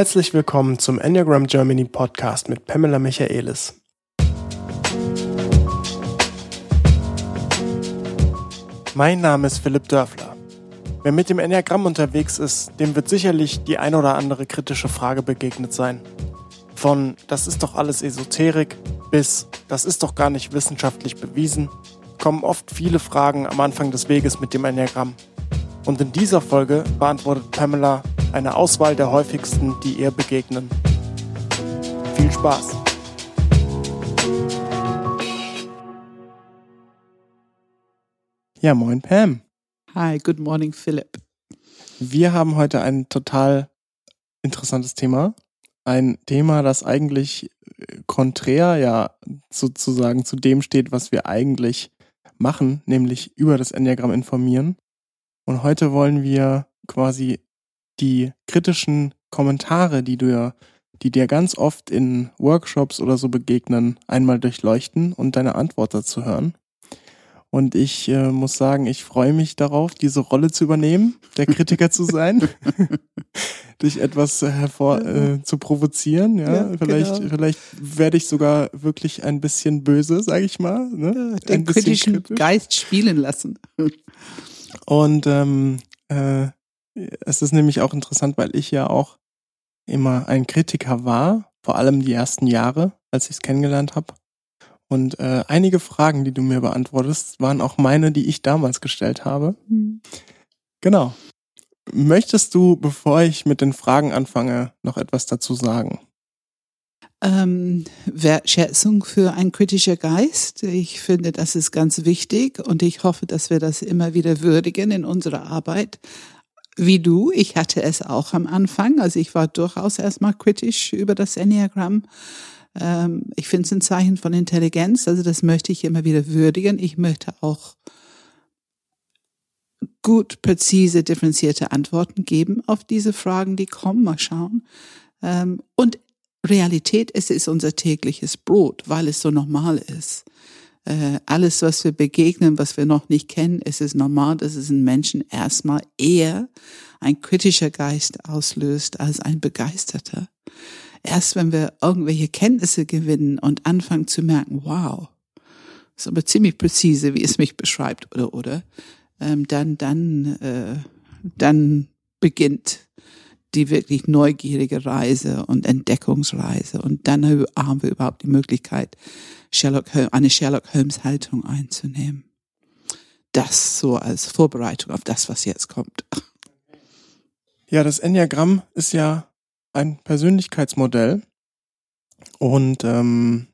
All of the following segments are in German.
Herzlich willkommen zum Enneagram Germany Podcast mit Pamela Michaelis. Mein Name ist Philipp Dörfler. Wer mit dem Enneagramm unterwegs ist, dem wird sicherlich die ein oder andere kritische Frage begegnet sein. Von das ist doch alles Esoterik bis das ist doch gar nicht wissenschaftlich bewiesen, kommen oft viele Fragen am Anfang des Weges mit dem Enneagramm. Und in dieser Folge beantwortet Pamela eine Auswahl der häufigsten, die ihr begegnen. Viel Spaß! Ja, moin Pam. Hi, good morning Philipp. Wir haben heute ein total interessantes Thema. Ein Thema, das eigentlich äh, konträr ja sozusagen zu dem steht, was wir eigentlich machen, nämlich über das Enneagramm informieren. Und heute wollen wir quasi die kritischen Kommentare, die du die dir ganz oft in Workshops oder so begegnen, einmal durchleuchten und deine Antwort dazu hören. Und ich äh, muss sagen, ich freue mich darauf, diese Rolle zu übernehmen, der Kritiker zu sein, dich etwas hervor äh, zu provozieren. Ja, ja vielleicht, genau. vielleicht werde ich sogar wirklich ein bisschen böse, sage ich mal. Ne? Ja, den kritischen kritisch. Geist spielen lassen. Und ähm, äh, es ist nämlich auch interessant, weil ich ja auch immer ein Kritiker war, vor allem die ersten Jahre, als ich es kennengelernt habe. Und äh, einige Fragen, die du mir beantwortest, waren auch meine, die ich damals gestellt habe. Mhm. Genau. Möchtest du, bevor ich mit den Fragen anfange, noch etwas dazu sagen? Ähm, Wertschätzung für ein kritischer Geist. Ich finde, das ist ganz wichtig und ich hoffe, dass wir das immer wieder würdigen in unserer Arbeit. Wie du, ich hatte es auch am Anfang, also ich war durchaus erstmal kritisch über das Enneagramm ähm, ich finde es ein Zeichen von Intelligenz, also das möchte ich immer wieder würdigen. Ich möchte auch gut, präzise, differenzierte Antworten geben auf diese Fragen, die kommen. Mal schauen. Ähm, und Realität, es ist unser tägliches Brot, weil es so normal ist. Äh, alles, was wir begegnen, was wir noch nicht kennen, es ist normal, dass es in Menschen erstmal eher ein kritischer Geist auslöst als ein begeisterter. Erst wenn wir irgendwelche Kenntnisse gewinnen und anfangen zu merken, wow, ist aber ziemlich präzise, wie es mich beschreibt, oder, oder, ähm, dann, dann, äh, dann beginnt die wirklich neugierige Reise und Entdeckungsreise. Und dann haben wir überhaupt die Möglichkeit, Sherlock Holmes, eine Sherlock Holmes Haltung einzunehmen. Das so als Vorbereitung auf das, was jetzt kommt. Ja, das Enneagramm ist ja ein Persönlichkeitsmodell und ähm,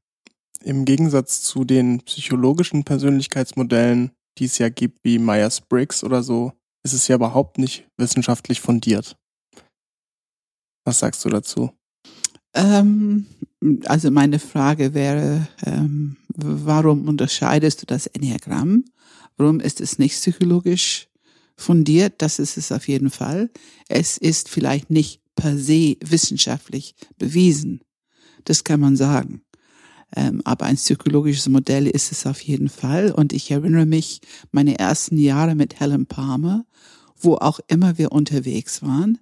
im Gegensatz zu den psychologischen Persönlichkeitsmodellen, die es ja gibt, wie Myers-Briggs oder so, ist es ja überhaupt nicht wissenschaftlich fundiert. Was sagst du dazu? Ähm, also meine Frage wäre, ähm, warum unterscheidest du das Enneagramm? Warum ist es nicht psychologisch fundiert? Das ist es auf jeden Fall. Es ist vielleicht nicht per se wissenschaftlich bewiesen. Das kann man sagen. Ähm, aber ein psychologisches Modell ist es auf jeden Fall. Und ich erinnere mich meine ersten Jahre mit Helen Palmer, wo auch immer wir unterwegs waren,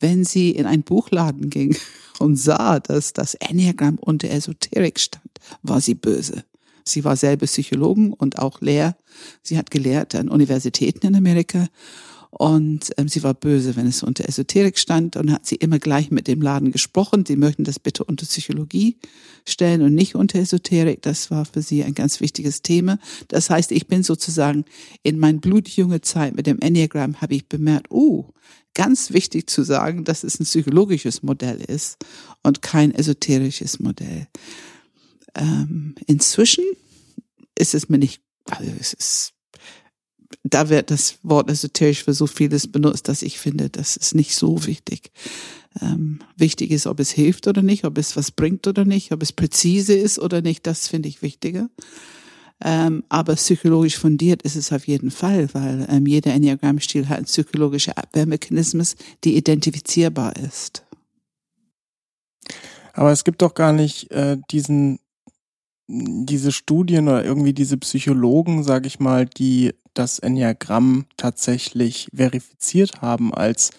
wenn sie in einen Buchladen ging und sah, dass das Enneagramm unter Esoterik stand, war sie böse. Sie war selber Psychologin und auch Lehr. Sie hat gelehrt an Universitäten in Amerika und ähm, sie war böse, wenn es unter Esoterik stand und hat sie immer gleich mit dem Laden gesprochen. Sie möchten das bitte unter Psychologie stellen und nicht unter Esoterik. Das war für sie ein ganz wichtiges Thema. Das heißt, ich bin sozusagen in mein blutjunge Zeit mit dem Enneagramm habe ich bemerkt, oh, ganz wichtig zu sagen, dass es ein psychologisches Modell ist und kein esoterisches Modell. Ähm, inzwischen ist es mir nicht, also es ist da wird das Wort esoterisch für so vieles benutzt, dass ich finde, das ist nicht so wichtig. Ähm, wichtig ist, ob es hilft oder nicht, ob es was bringt oder nicht, ob es präzise ist oder nicht, das finde ich wichtiger. Ähm, aber psychologisch fundiert ist es auf jeden Fall, weil ähm, jeder Enneagramm-Stil hat einen psychologischen Abwehrmechanismus, die identifizierbar ist. Aber es gibt doch gar nicht äh, diesen diese Studien oder irgendwie diese Psychologen, sage ich mal, die das Enneagramm tatsächlich verifiziert haben als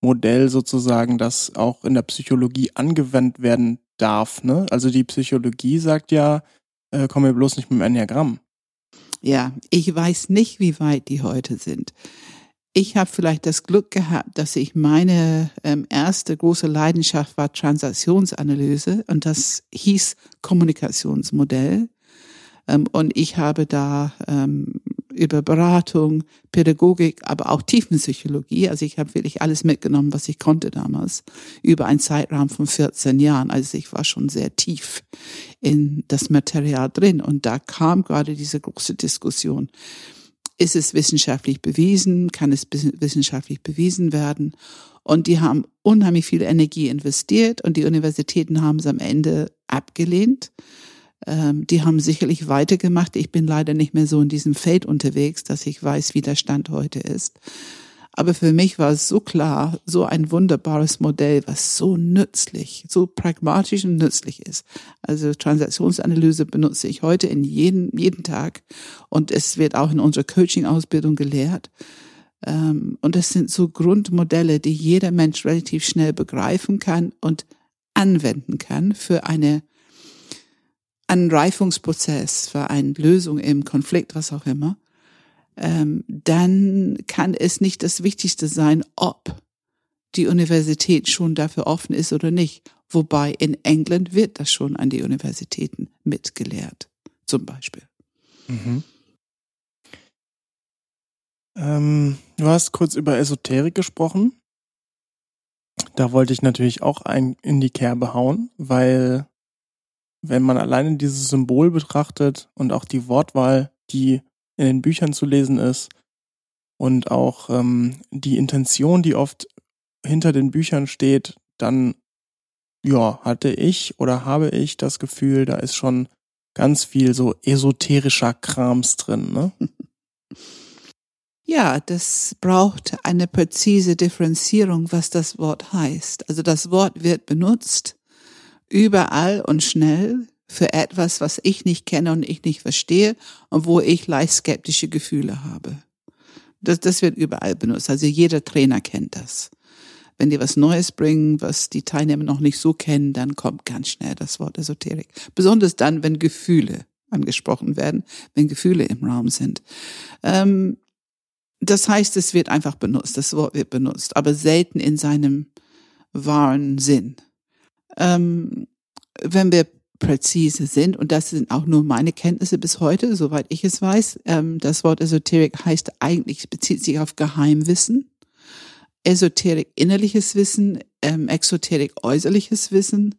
Modell sozusagen, das auch in der Psychologie angewendet werden darf. Ne? Also die Psychologie sagt ja, äh, komm mir bloß nicht mit dem Enneagramm. Ja, ich weiß nicht, wie weit die heute sind. Ich habe vielleicht das Glück gehabt, dass ich meine ähm, erste große Leidenschaft war Transaktionsanalyse und das hieß Kommunikationsmodell. Ähm, und ich habe da ähm, über Beratung, Pädagogik, aber auch Tiefenpsychologie. Also ich habe wirklich alles mitgenommen, was ich konnte damals, über einen Zeitraum von 14 Jahren. Also ich war schon sehr tief in das Material drin. Und da kam gerade diese große Diskussion. Ist es wissenschaftlich bewiesen? Kann es wissenschaftlich bewiesen werden? Und die haben unheimlich viel Energie investiert und die Universitäten haben es am Ende abgelehnt. Ähm, die haben sicherlich weitergemacht. Ich bin leider nicht mehr so in diesem Feld unterwegs, dass ich weiß, wie der Stand heute ist. Aber für mich war es so klar, so ein wunderbares Modell, was so nützlich, so pragmatisch und nützlich ist. Also Transaktionsanalyse benutze ich heute in jeden, jeden Tag und es wird auch in unserer Coaching-Ausbildung gelehrt. Ähm, und das sind so Grundmodelle, die jeder Mensch relativ schnell begreifen kann und anwenden kann für eine einen Reifungsprozess, für eine Lösung im Konflikt, was auch immer, ähm, dann kann es nicht das Wichtigste sein, ob die Universität schon dafür offen ist oder nicht. Wobei in England wird das schon an die Universitäten mitgelehrt, zum Beispiel. Mhm. Ähm, du hast kurz über Esoterik gesprochen. Da wollte ich natürlich auch ein in die Kerbe hauen, weil wenn man alleine dieses Symbol betrachtet und auch die Wortwahl, die in den Büchern zu lesen ist und auch ähm, die Intention, die oft hinter den Büchern steht, dann ja, hatte ich oder habe ich das Gefühl, da ist schon ganz viel so esoterischer Krams drin, ne? Ja, das braucht eine präzise Differenzierung, was das Wort heißt. Also das Wort wird benutzt, überall und schnell für etwas, was ich nicht kenne und ich nicht verstehe und wo ich leicht skeptische Gefühle habe. Das, das wird überall benutzt. Also jeder Trainer kennt das. Wenn die was Neues bringen, was die Teilnehmer noch nicht so kennen, dann kommt ganz schnell das Wort Esoterik. Besonders dann, wenn Gefühle angesprochen werden, wenn Gefühle im Raum sind. Ähm, das heißt, es wird einfach benutzt, das Wort wird benutzt, aber selten in seinem wahren Sinn ähm, wenn wir präzise sind, und das sind auch nur meine Kenntnisse bis heute, soweit ich es weiß, ähm, das Wort Esoterik heißt eigentlich, bezieht sich auf Geheimwissen. Esoterik innerliches Wissen, ähm, Exoterik äußerliches Wissen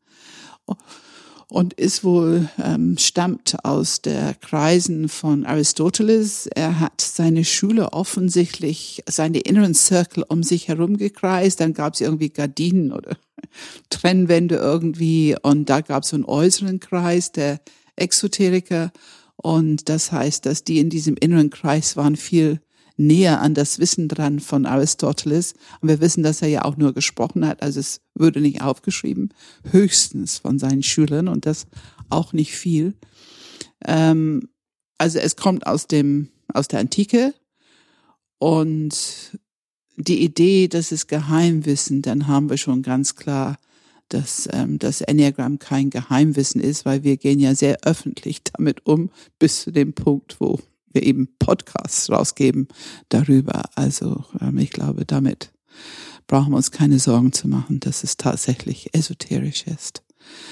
und ist wohl ähm, stammt aus der Kreisen von Aristoteles. Er hat seine Schüler offensichtlich seine inneren Circle um sich herum gekreist. Dann gab es irgendwie Gardinen oder Trennwände irgendwie und da gab es so einen äußeren Kreis der Exoteriker und das heißt, dass die in diesem inneren Kreis waren viel näher an das Wissen dran von Aristoteles. Und wir wissen, dass er ja auch nur gesprochen hat, also es würde nicht aufgeschrieben, höchstens von seinen Schülern und das auch nicht viel. Ähm, also es kommt aus dem, aus der Antike und die Idee, dass es Geheimwissen, dann haben wir schon ganz klar, dass ähm, das Enneagramm kein Geheimwissen ist, weil wir gehen ja sehr öffentlich damit um, bis zu dem Punkt, wo wir eben Podcasts rausgeben darüber. Also ähm, ich glaube, damit brauchen wir uns keine Sorgen zu machen, dass es tatsächlich esoterisch ist.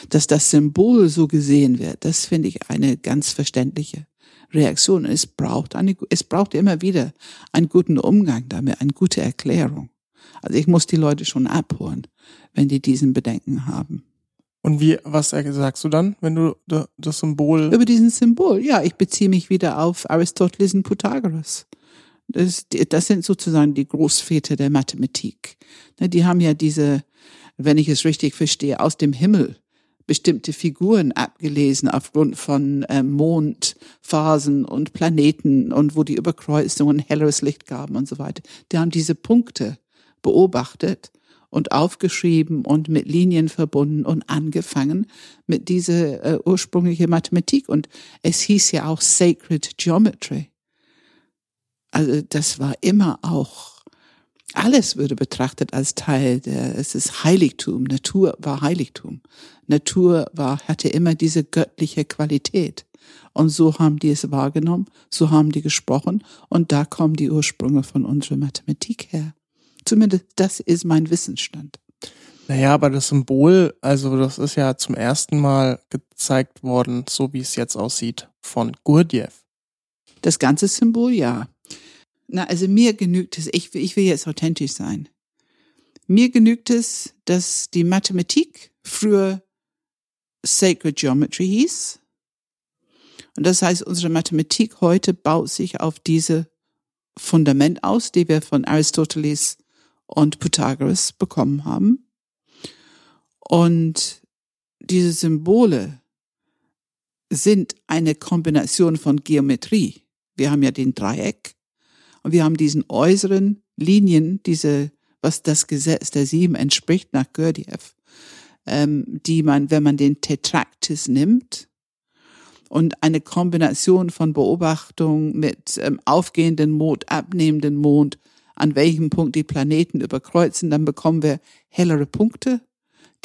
Dass das Symbol so gesehen wird, das finde ich eine ganz verständliche Reaktion. Es braucht eine, es braucht immer wieder einen guten Umgang damit, eine gute Erklärung. Also ich muss die Leute schon abholen, wenn die diesen Bedenken haben. Und wie, was sagst du dann, wenn du das Symbol? Über diesen Symbol, ja, ich beziehe mich wieder auf Aristoteles und Pythagoras. Das, das sind sozusagen die Großväter der Mathematik. Ne, die haben ja diese, wenn ich es richtig verstehe, aus dem Himmel bestimmte Figuren abgelesen aufgrund von äh, Mondphasen und Planeten und wo die Überkreuzungen helleres Licht gaben und so weiter. Die haben diese Punkte beobachtet und aufgeschrieben und mit Linien verbunden und angefangen mit dieser äh, ursprüngliche Mathematik. Und es hieß ja auch Sacred Geometry. Also das war immer auch alles würde betrachtet als Teil der, es ist Heiligtum. Natur war Heiligtum. Natur war, hatte immer diese göttliche Qualität. Und so haben die es wahrgenommen, so haben die gesprochen und da kommen die Ursprünge von unserer Mathematik her. Zumindest das ist mein Wissensstand. Naja, aber das Symbol, also das ist ja zum ersten Mal gezeigt worden, so wie es jetzt aussieht, von Gurdjieff. Das ganze Symbol, ja. Na, also mir genügt es, ich, ich will jetzt authentisch sein. Mir genügt es, dass die Mathematik früher Sacred Geometry hieß. Und das heißt, unsere Mathematik heute baut sich auf diese Fundament aus, die wir von Aristoteles und Pythagoras bekommen haben. Und diese Symbole sind eine Kombination von Geometrie. Wir haben ja den Dreieck und wir haben diesen äußeren Linien, diese, was das Gesetz der Sieben entspricht nach Gurdjieff, ähm, die man, wenn man den Tetraktis nimmt und eine Kombination von Beobachtung mit ähm, aufgehenden Mond, abnehmenden Mond, an welchem Punkt die Planeten überkreuzen, dann bekommen wir hellere Punkte,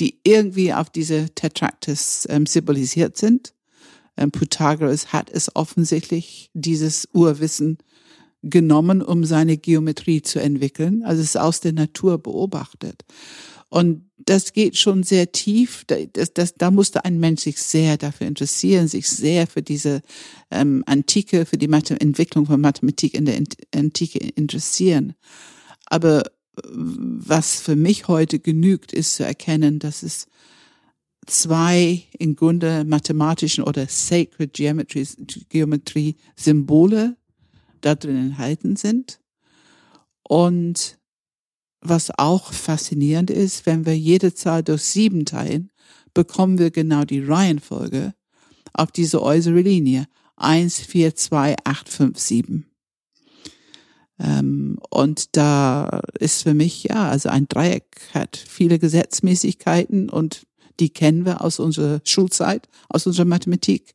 die irgendwie auf diese Tetraktis ähm, symbolisiert sind. Ähm, Pythagoras hat es offensichtlich, dieses Urwissen genommen, um seine Geometrie zu entwickeln. Also es ist aus der Natur beobachtet. Und das geht schon sehr tief. Das, das, da musste ein Mensch sich sehr dafür interessieren, sich sehr für diese ähm, Antike, für die Mathe Entwicklung von Mathematik in der Antike interessieren. Aber was für mich heute genügt, ist zu erkennen, dass es zwei im Grunde mathematischen oder Sacred Geometry, Geometrie Symbole da drin enthalten sind. Und was auch faszinierend ist, wenn wir jede Zahl durch sieben teilen, bekommen wir genau die Reihenfolge auf diese äußere Linie. Eins, vier, zwei, acht, fünf, sieben. Ähm, und da ist für mich, ja, also ein Dreieck hat viele Gesetzmäßigkeiten und die kennen wir aus unserer Schulzeit, aus unserer Mathematik.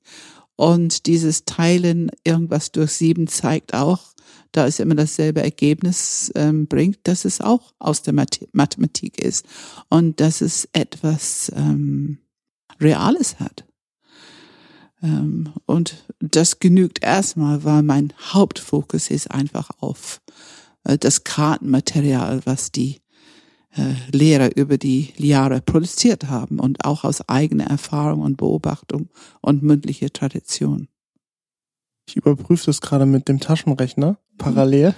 Und dieses Teilen irgendwas durch sieben zeigt auch, da es immer dasselbe Ergebnis ähm, bringt, dass es auch aus der Math Mathematik ist und dass es etwas ähm, Reales hat. Ähm, und das genügt erstmal, weil mein Hauptfokus ist einfach auf äh, das Kartenmaterial, was die Lehrer über die Jahre produziert haben und auch aus eigener Erfahrung und Beobachtung und mündliche Tradition. Ich überprüfe das gerade mit dem Taschenrechner parallel,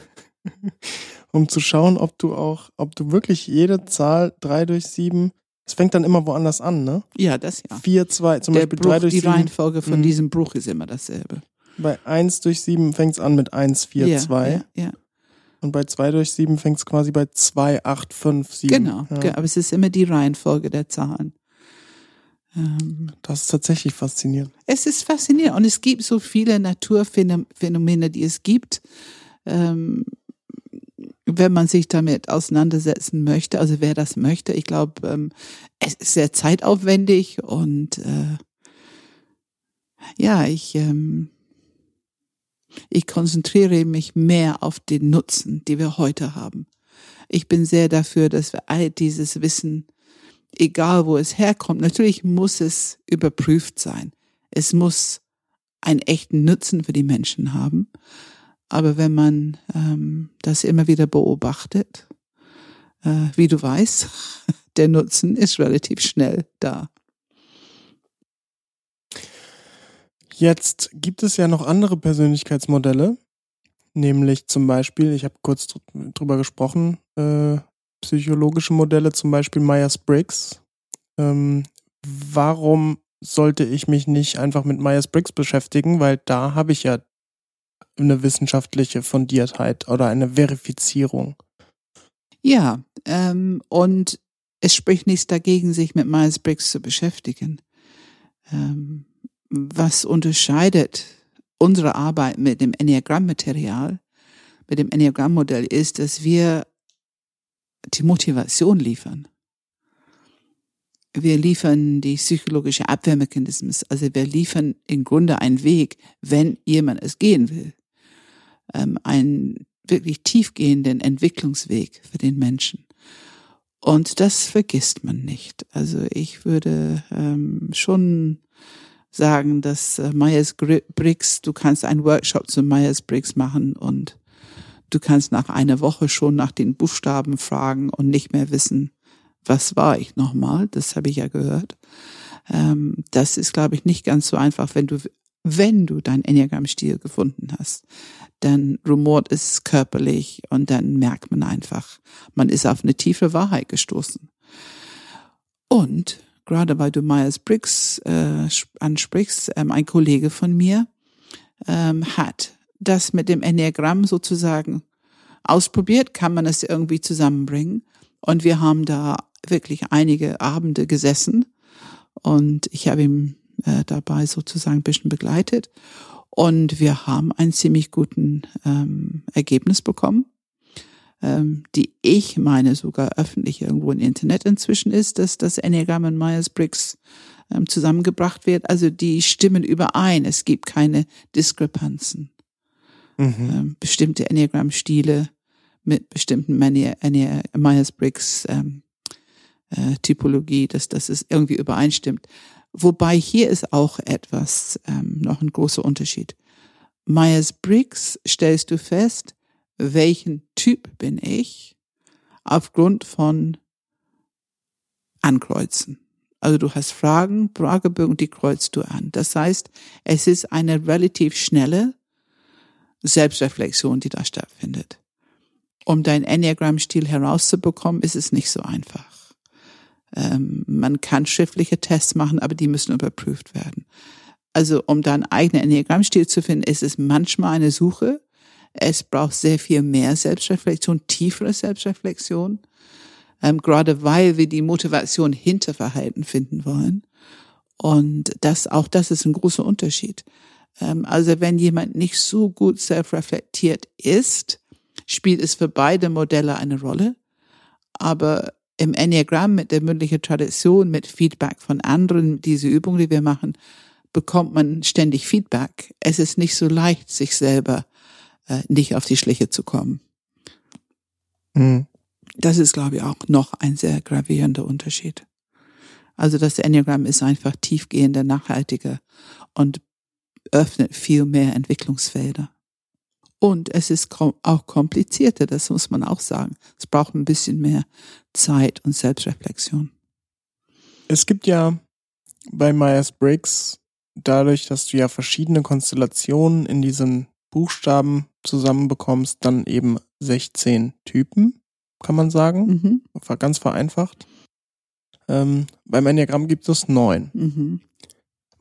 um zu schauen, ob du auch, ob du wirklich jede Zahl drei durch sieben es fängt dann immer woanders an, ne? Ja, das ja. 4, 2, zum Der Beispiel Bruch, 3 durch die 7. Reihenfolge von Mhm. diesem Bruch ist immer dasselbe. Bei 1 durch 7 fängt es an mit 1, 4, ja, 2. Ja, ja. Und bei 2 durch 7 fängt es quasi bei 2, 8, 5, 7. Genau, Ja. aber es ist immer die Reihenfolge der Zahlen. Ähm, Das ist tatsächlich faszinierend. es ist faszinierend und es gibt so viele Naturphänomene, die es gibt. Ähm, wenn man sich damit auseinandersetzen möchte, also wer das möchte, ich glaube, ähm, es ist sehr zeitaufwendig und äh, ja, ich ähm, ich konzentriere mich mehr auf den Nutzen, die wir heute haben. Ich bin sehr dafür, dass wir all dieses Wissen, egal wo es herkommt, natürlich muss es überprüft sein. Es muss einen echten Nutzen für die Menschen haben. Aber wenn man ähm, das immer wieder beobachtet, äh, wie du weißt, der Nutzen ist relativ schnell da. Jetzt gibt es ja noch andere Persönlichkeitsmodelle, nämlich zum Beispiel, ich habe kurz dr- drüber gesprochen, äh, psychologische Modelle, zum Beispiel Myers-Briggs. Ähm, warum sollte ich mich nicht einfach mit Myers-Briggs beschäftigen? Weil da habe ich ja eine wissenschaftliche Fundiertheit oder eine Verifizierung. Ja, ähm, und es spricht nichts dagegen, sich mit Myers-Briggs zu beschäftigen. Ähm, was unterscheidet unsere Arbeit mit dem Enneagramm-Material, mit dem Enneagramm-Modell, ist, dass wir die Motivation liefern. Wir liefern die psychologische Abwehrmechanismus, also wir liefern im Grunde einen Weg, wenn jemand es gehen will. Ähm, ein wirklich tiefgehenden Entwicklungsweg für den Menschen. Und das vergisst man nicht. Also ich würde ähm, schon sagen, dass äh, Myers-Briggs, du kannst einen Workshop zu Myers-Briggs machen und du kannst nach einer Woche schon nach den Buchstaben fragen und nicht mehr wissen, was war ich nochmal. Das habe ich ja gehört. Ähm, das ist, glaube ich, nicht ganz so einfach, wenn du wenn du dein Enneagramm-Stil gefunden hast, dann rumort es körperlich und dann merkt man einfach, man ist auf eine tiefe Wahrheit gestoßen. Und gerade weil du Myers-Briggs äh, ansprichst, ähm, ein Kollege von mir ähm, hat das mit dem Enneagramm sozusagen ausprobiert, kann man es irgendwie zusammenbringen. Und wir haben da wirklich einige Abende gesessen und ich habe ihm äh, dabei sozusagen ein bisschen begleitet. Und wir haben einen ziemlich guten ähm, Ergebnis bekommen, ähm, die ich meine sogar öffentlich irgendwo im Internet inzwischen ist, dass das Enneagram und Myers-Briggs ähm, zusammengebracht wird. Also die stimmen überein. Es gibt keine Diskrepanzen. Mhm. Ähm, bestimmte Enneagram-Stile mit bestimmten Myers-Briggs ähm, äh, Typologie, dass das ist irgendwie übereinstimmt. Wobei hier ist auch etwas, ähm, noch ein großer Unterschied. Myers-Briggs stellst du fest, welchen Typ bin ich aufgrund von Ankreuzen. Also du hast Fragen, Fragebögen, die kreuzt du an. Das heißt, es ist eine relativ schnelle Selbstreflexion, die da stattfindet. Um dein Enneagram-Stil herauszubekommen, ist es nicht so einfach. Ähm, man kann schriftliche Tests machen, aber die müssen überprüft werden. Also um da einen eigenen Enneagrammstil zu finden, ist es manchmal eine Suche. Es braucht sehr viel mehr Selbstreflexion, tiefere Selbstreflexion, ähm, gerade weil wir die Motivation hinter Verhalten finden wollen. Und das, auch das ist ein großer Unterschied. Ähm, also wenn jemand nicht so gut selbstreflektiert ist, spielt es für beide Modelle eine Rolle. Aber im Enneagramm mit der mündlichen Tradition, mit Feedback von anderen, diese Übung, die wir machen, bekommt man ständig Feedback. Es ist nicht so leicht, sich selber äh, nicht auf die Schliche zu kommen. Mhm. Das ist, glaube ich, auch noch ein sehr gravierender Unterschied. Also das Enneagramm ist einfach tiefgehender, nachhaltiger und öffnet viel mehr Entwicklungsfelder. Und es ist auch komplizierter, das muss man auch sagen. Es braucht ein bisschen mehr Zeit und Selbstreflexion. Es gibt ja bei Myers-Briggs dadurch, dass du ja verschiedene Konstellationen in diesen Buchstaben zusammenbekommst, dann eben 16 Typen, kann man sagen. Mhm. Ganz vereinfacht. Ähm, beim Enneagramm gibt es neun. Mhm.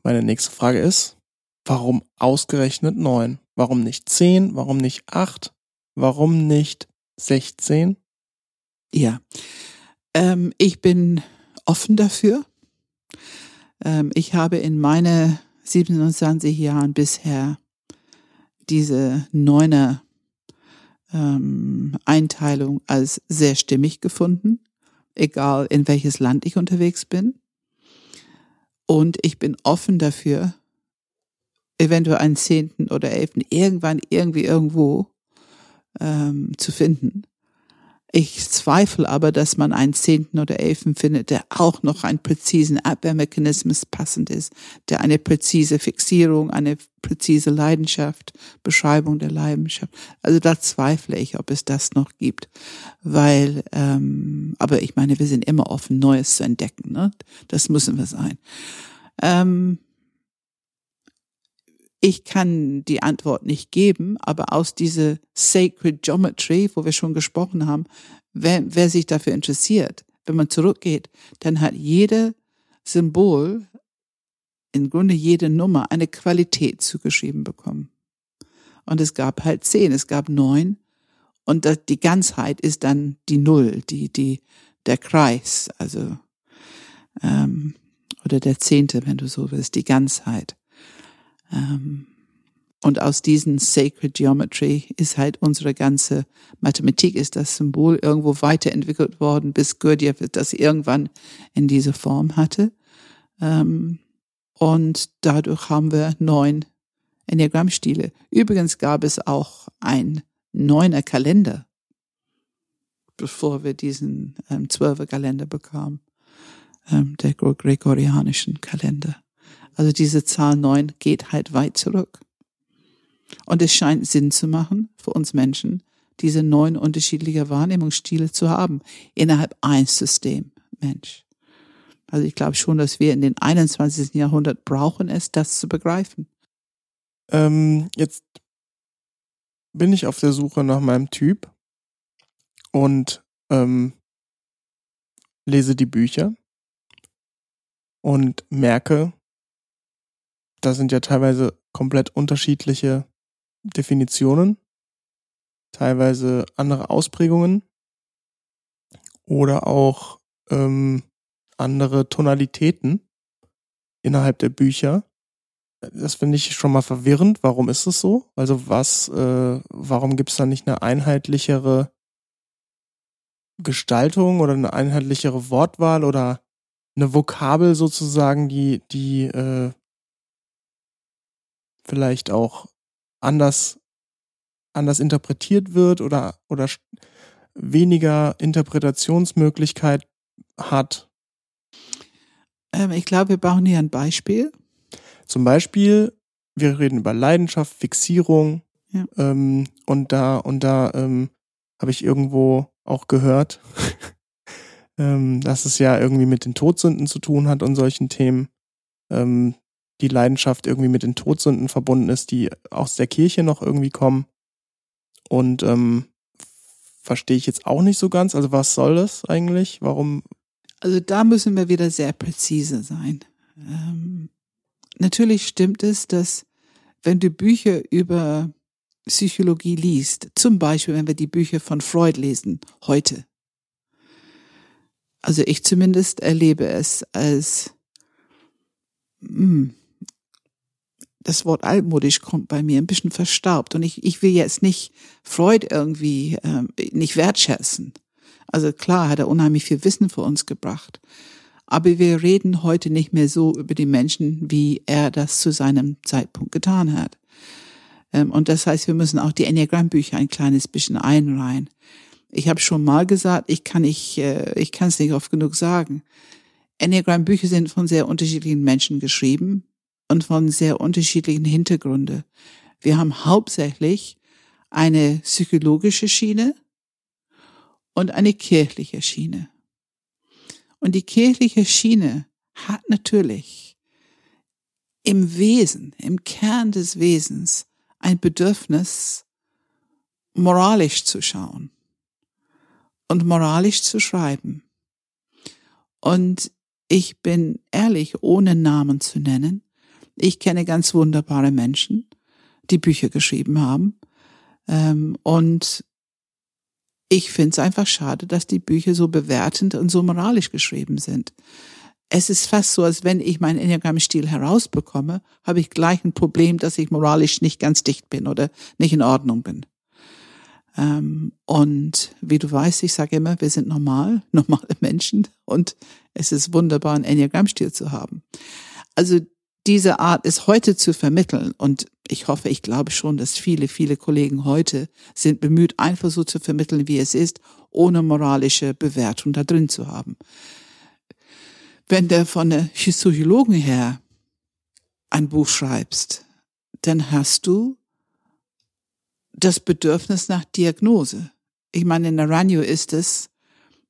Meine nächste Frage ist, warum ausgerechnet neun? Warum nicht zehn? Warum nicht acht? Warum nicht 16? Ja, ähm, ich bin offen dafür. Ähm, ich habe in meine 27 Jahren bisher diese neune ähm, Einteilung als sehr stimmig gefunden, egal in welches Land ich unterwegs bin. Und ich bin offen dafür, eventuell einen zehnten oder elften irgendwann irgendwie irgendwo ähm, zu finden. Ich zweifle aber, dass man einen zehnten oder elften findet, der auch noch einen präzisen Abwehrmechanismus passend ist, der eine präzise Fixierung, eine präzise Leidenschaft, Beschreibung der Leidenschaft. Also da zweifle ich, ob es das noch gibt, weil, ähm, aber ich meine, wir sind immer offen, Neues zu entdecken. Ne? Das müssen wir sein. Ähm, ich kann die Antwort nicht geben, aber aus dieser Sacred Geometry, wo wir schon gesprochen haben, wer, wer sich dafür interessiert, wenn man zurückgeht, dann hat jede Symbol, im Grunde jede Nummer, eine Qualität zugeschrieben bekommen. Und es gab halt zehn, es gab neun. Und die Ganzheit ist dann die Null, die, die, der Kreis, also, ähm, oder der Zehnte, wenn du so willst, die Ganzheit. Ähm, und aus diesen Sacred Geometry ist halt unsere ganze Mathematik, ist das Symbol irgendwo weiterentwickelt worden, bis Gurdjieff das irgendwann in diese Form hatte. Ähm, und dadurch haben wir neun Enneagrammstile. Übrigens gab es auch ein neuner Kalender, bevor wir diesen ähm, zwölfer Kalender bekamen, ähm, der gregorianischen Kalender. Also diese Zahl neun geht halt weit zurück. Und es scheint Sinn zu machen für uns Menschen, diese neun unterschiedliche Wahrnehmungsstile zu haben innerhalb eines System Mensch. Also ich glaube schon, dass wir in den 21. Jahrhundert brauchen es, das zu begreifen. Ähm, jetzt bin ich auf der Suche nach meinem Typ und ähm, lese die Bücher und merke, da sind ja teilweise komplett unterschiedliche Definitionen, teilweise andere Ausprägungen oder auch ähm, andere Tonalitäten innerhalb der Bücher. Das finde ich schon mal verwirrend. Warum ist es so? Also was, äh, warum gibt es da nicht eine einheitlichere Gestaltung oder eine einheitlichere Wortwahl oder eine Vokabel sozusagen, die, die äh, vielleicht auch anders, anders interpretiert wird oder, oder weniger Interpretationsmöglichkeit hat. Ähm, ich glaube, wir brauchen hier ein Beispiel. Zum Beispiel, wir reden über Leidenschaft, Fixierung. Ja. Ähm, und da, und da ähm, habe ich irgendwo auch gehört, ähm, dass es ja irgendwie mit den Todsünden zu tun hat und solchen Themen. Ähm, die Leidenschaft irgendwie mit den Todsünden verbunden ist, die aus der Kirche noch irgendwie kommen. Und ähm, verstehe ich jetzt auch nicht so ganz. Also was soll das eigentlich? Warum? Also da müssen wir wieder sehr präzise sein. Ähm, natürlich stimmt es, dass wenn du Bücher über Psychologie liest, zum Beispiel wenn wir die Bücher von Freud lesen, heute, also ich zumindest erlebe es als, mh, hm, das Wort altmodisch kommt bei mir ein bisschen verstaubt und ich, ich will jetzt nicht Freud irgendwie ähm, nicht wertschätzen. Also klar hat er unheimlich viel Wissen für uns gebracht. Aber wir reden heute nicht mehr so über die Menschen, wie er das zu seinem Zeitpunkt getan hat. Ähm, und das heißt, wir müssen auch die Enneagram-Bücher ein kleines bisschen einreihen. Ich habe schon mal gesagt, ich kann nicht, äh, ich kann es nicht oft genug sagen. Enneagram-Bücher sind von sehr unterschiedlichen Menschen geschrieben und von sehr unterschiedlichen Hintergründen. Wir haben hauptsächlich eine psychologische Schiene und eine kirchliche Schiene. Und die kirchliche Schiene hat natürlich im Wesen, im Kern des Wesens ein Bedürfnis, moralisch zu schauen und moralisch zu schreiben. Und ich bin ehrlich, ohne Namen zu nennen, ich kenne ganz wunderbare Menschen, die Bücher geschrieben haben. Ähm, und ich finde es einfach schade, dass die Bücher so bewertend und so moralisch geschrieben sind. Es ist fast so, als wenn ich meinen Enneagramm-Stil herausbekomme, habe ich gleich ein Problem, dass ich moralisch nicht ganz dicht bin oder nicht in Ordnung bin. Ähm, und wie du weißt, ich sage immer, wir sind normal, normale Menschen und es ist wunderbar, einen Enneagramm-Stil zu haben. Also diese Art ist heute zu vermitteln und ich hoffe, ich glaube schon, dass viele, viele Kollegen heute sind bemüht, einfach so zu vermitteln, wie es ist, ohne moralische Bewertung da drin zu haben. Wenn du von der Psychologen her ein Buch schreibst, dann hast du das Bedürfnis nach Diagnose. Ich meine, in Aranio ist es,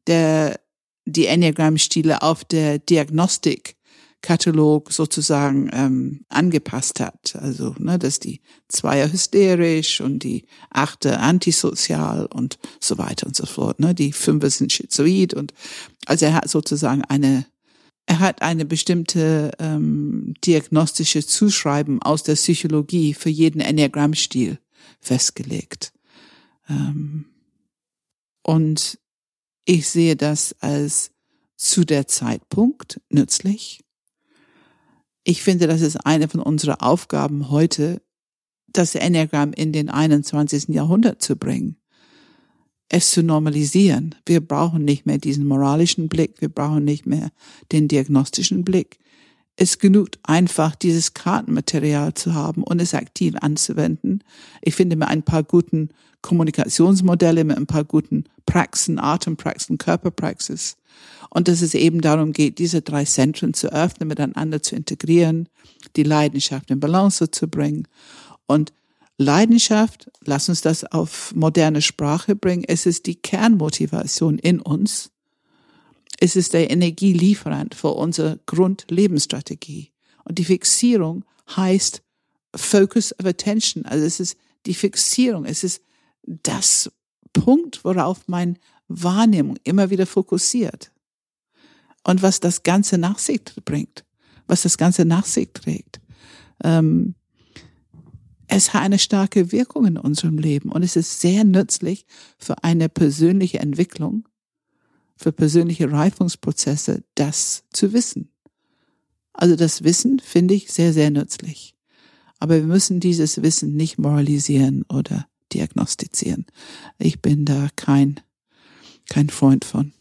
der die Enneagram-Stile auf der Diagnostik Katalog sozusagen ähm, angepasst hat. Also, ne, dass die Zweier hysterisch und die Achte antisozial und so weiter und so fort. Ne, die Fünfer sind schizoid und also er hat sozusagen eine er hat eine bestimmte ähm, diagnostische Zuschreiben aus der Psychologie für jeden Enneagrammstil festgelegt. Ähm, und ich sehe das als zu der Zeitpunkt nützlich ich finde, das ist eine von unseren Aufgaben heute, das Enneagramm in den 21. Jahrhundert zu bringen. Es zu normalisieren. Wir brauchen nicht mehr diesen moralischen Blick, wir brauchen nicht mehr den diagnostischen Blick. Es genügt einfach, dieses Kartenmaterial zu haben und es aktiv anzuwenden. Ich finde, mit ein paar guten Kommunikationsmodelle mit ein paar guten Praxen, Atempraxen, Körperpraxis. Und dass es eben darum geht, diese drei Zentren zu öffnen, miteinander zu integrieren, die Leidenschaft in Balance zu bringen. Und Leidenschaft, lass uns das auf moderne Sprache bringen, es ist die Kernmotivation in uns. Es ist der Energielieferant für unsere Grundlebensstrategie. Und die Fixierung heißt Focus of Attention. Also es ist die Fixierung. Es ist das Punkt, worauf meine Wahrnehmung immer wieder fokussiert. Und was das Ganze nach sich bringt, was das Ganze nach sich trägt. Ähm, es hat eine starke Wirkung in unserem Leben und es ist sehr nützlich für eine persönliche Entwicklung, für persönliche Reifungsprozesse, das zu wissen. Also das Wissen finde ich sehr, sehr nützlich. Aber wir müssen dieses Wissen nicht moralisieren oder diagnostizieren. Ich bin da kein, kein Freund von.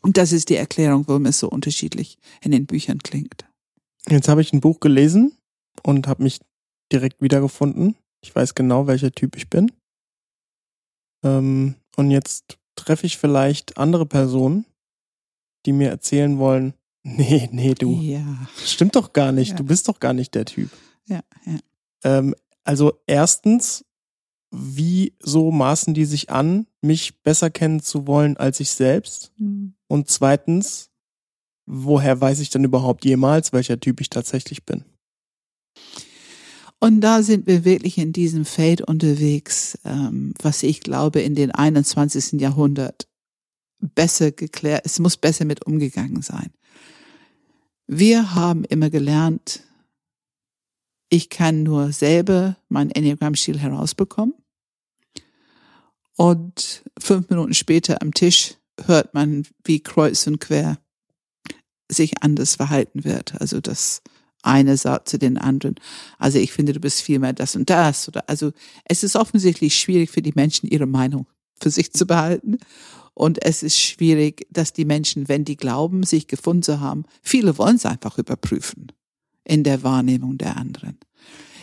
Und das ist die Erklärung, warum es so unterschiedlich in den Büchern klingt. Jetzt habe ich ein Buch gelesen und habe mich direkt wiedergefunden. Ich weiß genau, welcher Typ ich bin. Ähm, und jetzt treffe ich vielleicht andere Personen, die mir erzählen wollen, nee, nee, du. Ja. Stimmt doch gar nicht. Ja. Du bist doch gar nicht der Typ. Ja, ja. Ähm, also erstens, wie so maßen die sich an, mich besser kennen zu wollen als ich selbst? Hm. Und zweitens, woher weiß ich denn überhaupt jemals, welcher Typ ich tatsächlich bin? Und da sind wir wirklich in diesem Feld unterwegs, ähm, was ich glaube in den 21. Jahrhundert besser geklärt, es muss besser mit umgegangen sein. Wir haben immer gelernt, ich kann nur selber mein Enneagramm-Stil herausbekommen. Und fünf Minuten später am Tisch hört man, wie kreuz und quer sich anders verhalten wird. Also das eine sagt zu den anderen, also ich finde, du bist viel mehr das und das. Oder also es ist offensichtlich schwierig für die Menschen, ihre Meinung für sich zu behalten. Und es ist schwierig, dass die Menschen, wenn die glauben, sich gefunden zu haben, viele wollen es einfach überprüfen in der Wahrnehmung der anderen.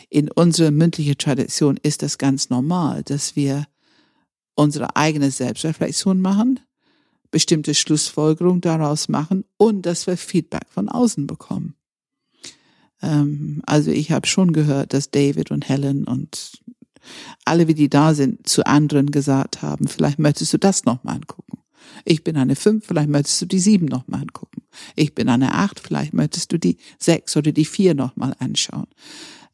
In unserer mündlichen Tradition ist das ganz normal, dass wir unsere eigene Selbstreflexion machen, bestimmte Schlussfolgerungen daraus machen und dass wir Feedback von außen bekommen. Ähm, also ich habe schon gehört, dass David und Helen und alle, wie die da sind, zu anderen gesagt haben, vielleicht möchtest du das nochmal angucken. Ich bin eine fünf, vielleicht möchtest du die sieben nochmal angucken. Ich bin eine acht, vielleicht möchtest du die sechs oder die vier nochmal anschauen.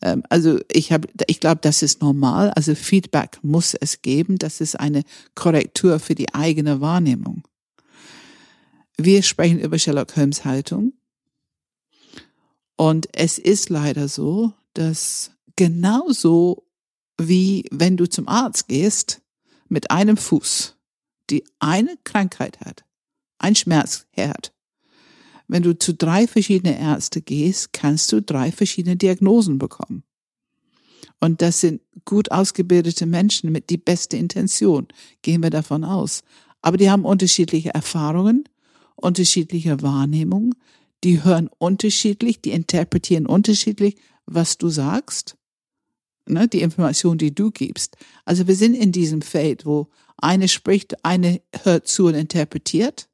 Ähm, also ich habe, ich glaube, das ist normal. Also Feedback muss es geben. Das ist eine Korrektur für die eigene Wahrnehmung. Wir sprechen über Sherlock Holmes Haltung. Und es ist leider so, dass genauso wie wenn du zum Arzt gehst mit einem Fuß, die eine Krankheit hat, ein Schmerzherd. Wenn du zu drei verschiedene Ärzte gehst, kannst du drei verschiedene Diagnosen bekommen. Und das sind gut ausgebildete Menschen mit die beste Intention, gehen wir davon aus. Aber die haben unterschiedliche Erfahrungen, unterschiedliche Wahrnehmungen, die hören unterschiedlich, die interpretieren unterschiedlich, was du sagst ne, die Information, die du gibst. Also wir sind in diesem Feld, wo eine spricht, eine hört zu und interpretiert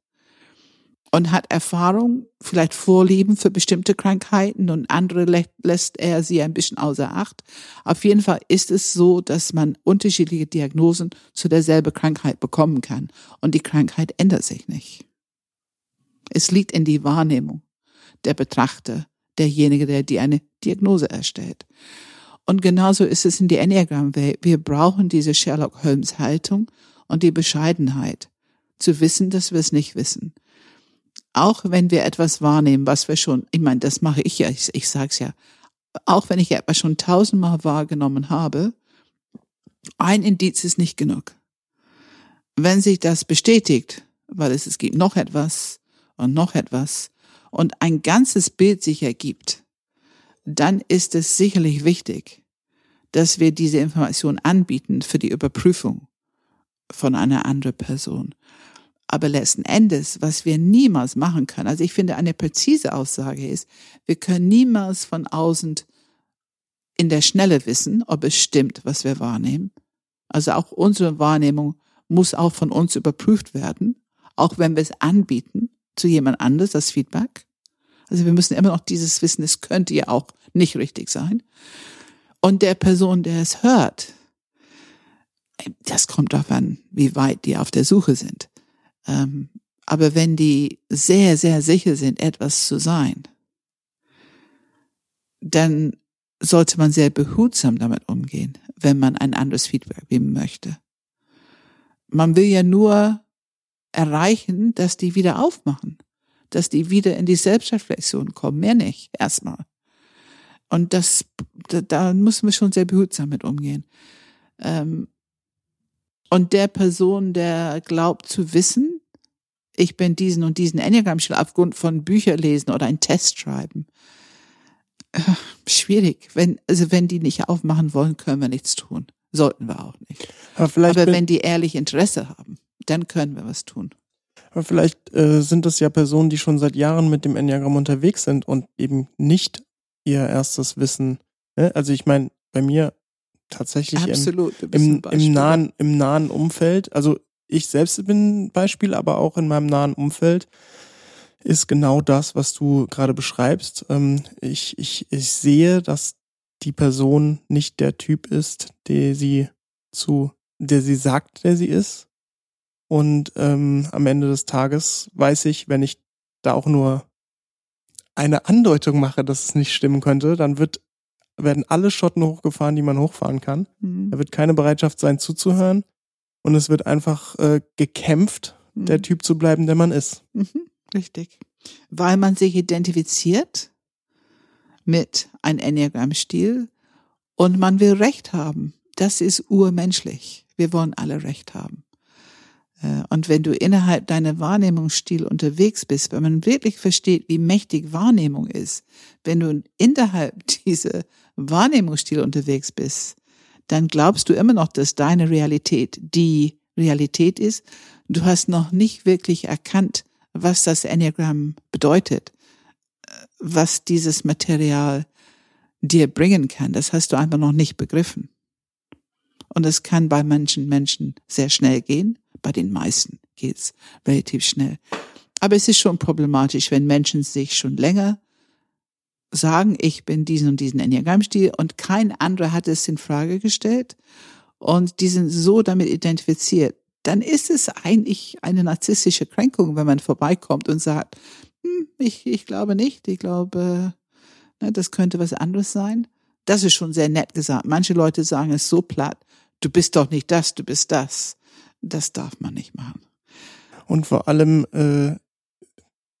und hat Erfahrung, vielleicht Vorlieben für bestimmte Krankheiten und andere lä lässt er sie ein bisschen außer Acht. Auf jeden Fall ist es so, dass man unterschiedliche Diagnosen zu derselben Krankheit bekommen kann und die Krankheit ändert sich nicht. Es liegt in die Wahrnehmung der Betrachter, derjenige, der die eine Diagnose erstellt. Und genauso ist es in die Enneagram-Welt. Wir brauchen diese Sherlock Holmes Haltung und die Bescheidenheit, zu wissen, dass wir es nicht wissen. Auch wenn wir etwas wahrnehmen, was wir schon, ich meine, das mache ich ja, ich, ich sag's ja, auch wenn ich etwas schon tausendmal wahrgenommen habe, ein Indiz ist nicht genug. Wenn sich das bestätigt, weil es, es gibt noch etwas und noch etwas und ein ganzes Bild sich ergibt, dann ist es sicherlich wichtig, dass wir diese Information anbieten für die Überprüfung von einer anderen Person. Aber letzten Endes, was wir niemals machen können, also ich finde, eine präzise Aussage ist, wir können niemals von außen in der Schnelle wissen, ob es stimmt, was wir wahrnehmen. Also auch unsere Wahrnehmung muss auch von uns überprüft werden, auch wenn wir es anbieten zu jemand anderes, das Feedback. Also wir müssen immer noch dieses Wissen, es könnte ja auch nicht richtig sein. Und der Person, der es hört, das kommt darauf an, wie weit die auf der Suche sind. Ähm, aber wenn die sehr, sehr sicher sind, etwas zu sein, dann sollte man sehr behutsam damit umgehen, wenn man ein anderes Feedback geben möchte. Man will ja nur erreichen, dass die wieder aufmachen, dass die wieder in die Selbstreflexion kommen, mehr nicht, erstmal. Und das, da, da müssen wir schon sehr behutsam mit umgehen. Ähm, und der Person, der glaubt zu wissen, ich bin diesen und diesen Enneagramm-Stil aufgrund von Bücher lesen oder einen Test schreiben, schwierig. Wenn, also wenn die nicht aufmachen wollen, können wir nichts tun. Sollten wir auch nicht. Aber, Aber wenn die ehrlich Interesse haben, dann können wir was tun. Aber vielleicht äh, sind das ja Personen, die schon seit Jahren mit dem Enneagramm unterwegs sind und eben nicht ihr erstes Wissen. Ne? Also ich meine, bei mir tatsächlich Absolut, im, im, im, nahen, im nahen Umfeld, also ich selbst bin ein Beispiel, aber auch in meinem nahen Umfeld ist genau das, was du gerade beschreibst. Ähm, ich, ich, ich sehe, dass die Person nicht der Typ ist, der sie zu, der sie sagt, der sie ist. Und ähm, am Ende des Tages weiß ich, wenn ich da auch nur eine Andeutung mache, dass es nicht stimmen könnte, dann wird, werden alle Schotten hochgefahren, die man hochfahren kann. Mhm. Da wird keine Bereitschaft sein, zuzuhören. Und es wird einfach äh, gekämpft, mhm. der Typ zu bleiben, der man ist. Mhm. Richtig. Weil man sich identifiziert mit einem Enneagramm-Stil und man will Recht haben. Das ist urmenschlich. Wir wollen alle Recht haben. Äh, und wenn du innerhalb deiner Wahrnehmungsstil unterwegs bist, wenn man wirklich versteht, wie mächtig Wahrnehmung ist, wenn du innerhalb dieser Wahrnehmungsstil unterwegs bist, dann glaubst du immer noch, dass deine Realität die Realität ist. Du hast noch nicht wirklich erkannt, was das Enneagramm bedeutet, was dieses Material dir bringen kann. Das hast du einfach noch nicht begriffen. Und es kann bei manchen Menschen sehr schnell gehen, bei den meisten geht's relativ schnell. Aber es ist schon problematisch, wenn Menschen sich schon länger sagen, ich bin diesen und diesen Enneagrammstil und kein anderer hat es in Frage gestellt und die sind so damit identifiziert, dann ist es eigentlich eine narzisstische Kränkung, wenn man vorbeikommt und sagt, hm, ich, ich glaube nicht, ich glaube, ne, das könnte was anderes sein. Das ist schon sehr nett gesagt. Manche Leute sagen es so platt, du bist doch nicht das, du bist das. Das darf man nicht machen. Und vor allem äh,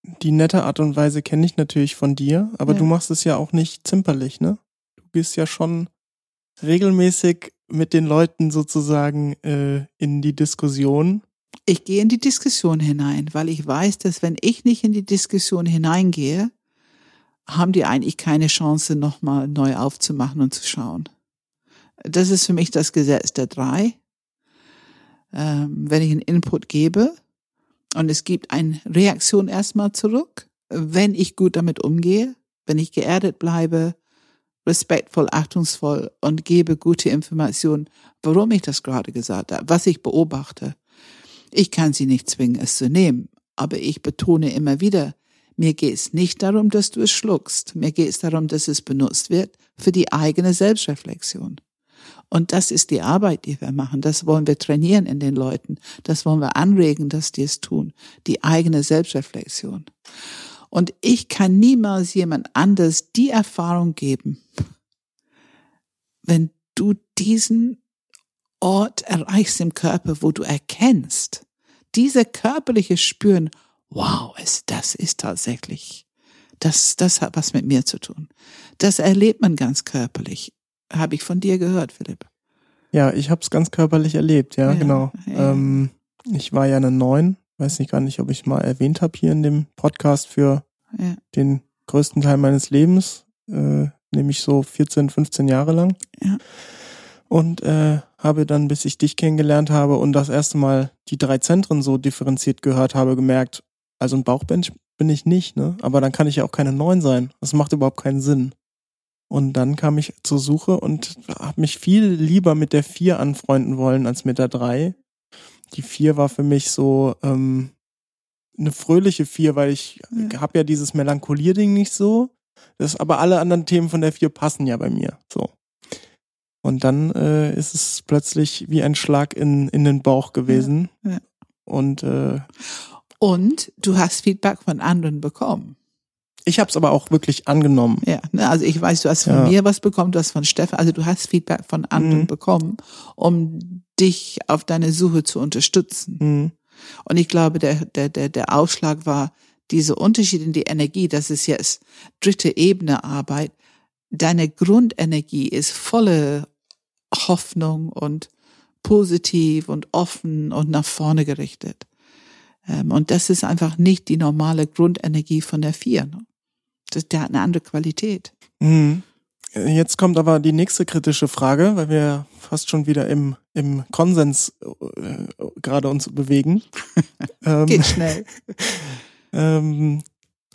die nette Art und Weise kenne ich natürlich von dir, aber ja. du machst es ja auch nicht zimperlich, ne? Du gehst ja schon regelmäßig mit den Leuten sozusagen äh, in die Diskussion? Ich gehe in die Diskussion hinein, weil ich weiß, dass wenn ich nicht in die Diskussion hineingehe, haben die eigentlich keine Chance, nochmal neu aufzumachen und zu schauen. Das ist für mich das Gesetz der drei. Ähm, wenn ich einen Input gebe und es gibt eine Reaktion erstmal zurück, wenn ich gut damit umgehe, wenn ich geerdet bleibe, respektvoll, achtungsvoll und gebe gute Informationen, warum ich das gerade gesagt habe, was ich beobachte. Ich kann sie nicht zwingen, es zu nehmen, aber ich betone immer wieder, mir geht es nicht darum, dass du es schluckst. Mir geht es darum, dass es benutzt wird für die eigene Selbstreflexion. Und das ist die Arbeit, die wir machen. Das wollen wir trainieren in den Leuten. Das wollen wir anregen, dass die es tun. Die eigene Selbstreflexion. Und ich kann niemals jemand anders die Erfahrung geben, wenn du diesen Ort erreichst im Körper, wo du erkennst, diese körperliche Spüren, wow, es, das ist tatsächlich, das, das hat was mit mir zu tun. Das erlebt man ganz körperlich. Habe ich von dir gehört, Philipp. Ja, ich habe es ganz körperlich erlebt, ja, ja genau. Ja. Ähm, ich war ja eine Neun weiß nicht gar nicht, ob ich mal erwähnt habe hier in dem Podcast für ja. den größten Teil meines Lebens, äh, nämlich so 14, 15 Jahre lang. Ja. Und äh, habe dann, bis ich dich kennengelernt habe und das erste Mal die drei Zentren so differenziert gehört habe, gemerkt, also ein Bauchbench bin ich nicht, ne? Aber dann kann ich ja auch keine Neun sein. Das macht überhaupt keinen Sinn. Und dann kam ich zur Suche und habe mich viel lieber mit der vier anfreunden wollen als mit der drei. Die vier war für mich so ähm, eine fröhliche vier, weil ich ja. habe ja dieses Melancholierding nicht so. Das, aber alle anderen Themen von der vier passen ja bei mir. So. Und dann äh, ist es plötzlich wie ein Schlag in, in den Bauch gewesen. Ja, ja. Und, äh, und du hast Feedback von anderen bekommen. Ich habe es aber auch wirklich angenommen. Ja, ne, also ich weiß, du hast von ja. mir was bekommen, du hast von Stefan, also du hast Feedback von anderen mhm. bekommen, um dich auf deine Suche zu unterstützen. Mhm. Und ich glaube, der, der, der, der Ausschlag war diese Unterschied in die Energie, das ist jetzt dritte Ebene Arbeit. Deine Grundenergie ist volle Hoffnung und positiv und offen und nach vorne gerichtet. Ähm, und das ist einfach nicht die normale Grundenergie von der Vier. Ne? Der hat eine andere Qualität. Mhm. Jetzt kommt aber die nächste kritische Frage, weil wir fast schon wieder im, im Konsens äh, gerade uns bewegen. Ähm, Geht schnell. ähm,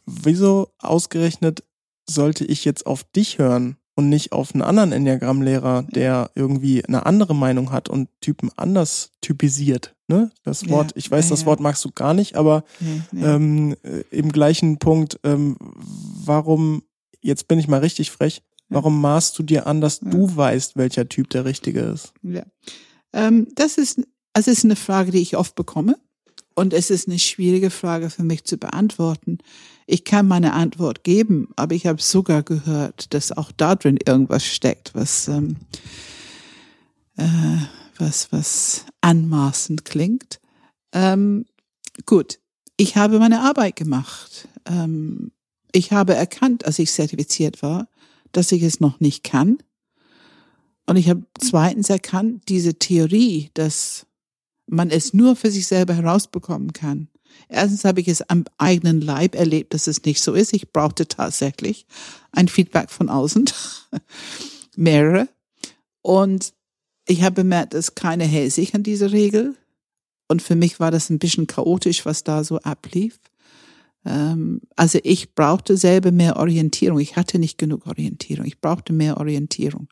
wieso ausgerechnet sollte ich jetzt auf dich hören und nicht auf einen anderen Enneagrammlehrer, der irgendwie eine andere Meinung hat und Typen anders typisiert? Ne? Das Wort, ja, ich weiß, ja, das Wort magst du gar nicht, aber ja, ähm, äh, im gleichen Punkt, ähm, warum, jetzt bin ich mal richtig frech, warum maßt du dir an, dass du weißt, welcher Typ der richtige ist? Ja. Ähm, das ist, also ist eine Frage, die ich oft bekomme. Und es ist eine schwierige Frage für mich zu beantworten. Ich kann meine Antwort geben, aber ich habe sogar gehört, dass auch da drin irgendwas steckt, was ähm, äh, was, was anmaßend klingt. Ähm, gut, ich habe meine Arbeit gemacht. Ähm, ich habe erkannt, als ich zertifiziert war, dass ich es noch nicht kann. Und ich habe zweitens erkannt, diese Theorie, dass man es nur für sich selber herausbekommen kann. Erstens habe ich es am eigenen Leib erlebt, dass es nicht so ist. Ich brauchte tatsächlich ein Feedback von außen, mehrere. Und ich habe bemerkt, dass keiner hält sich an diese Regel. Und für mich war das ein bisschen chaotisch, was da so ablief. Ähm, also ich brauchte selber mehr Orientierung. Ich hatte nicht genug Orientierung. Ich brauchte mehr Orientierung.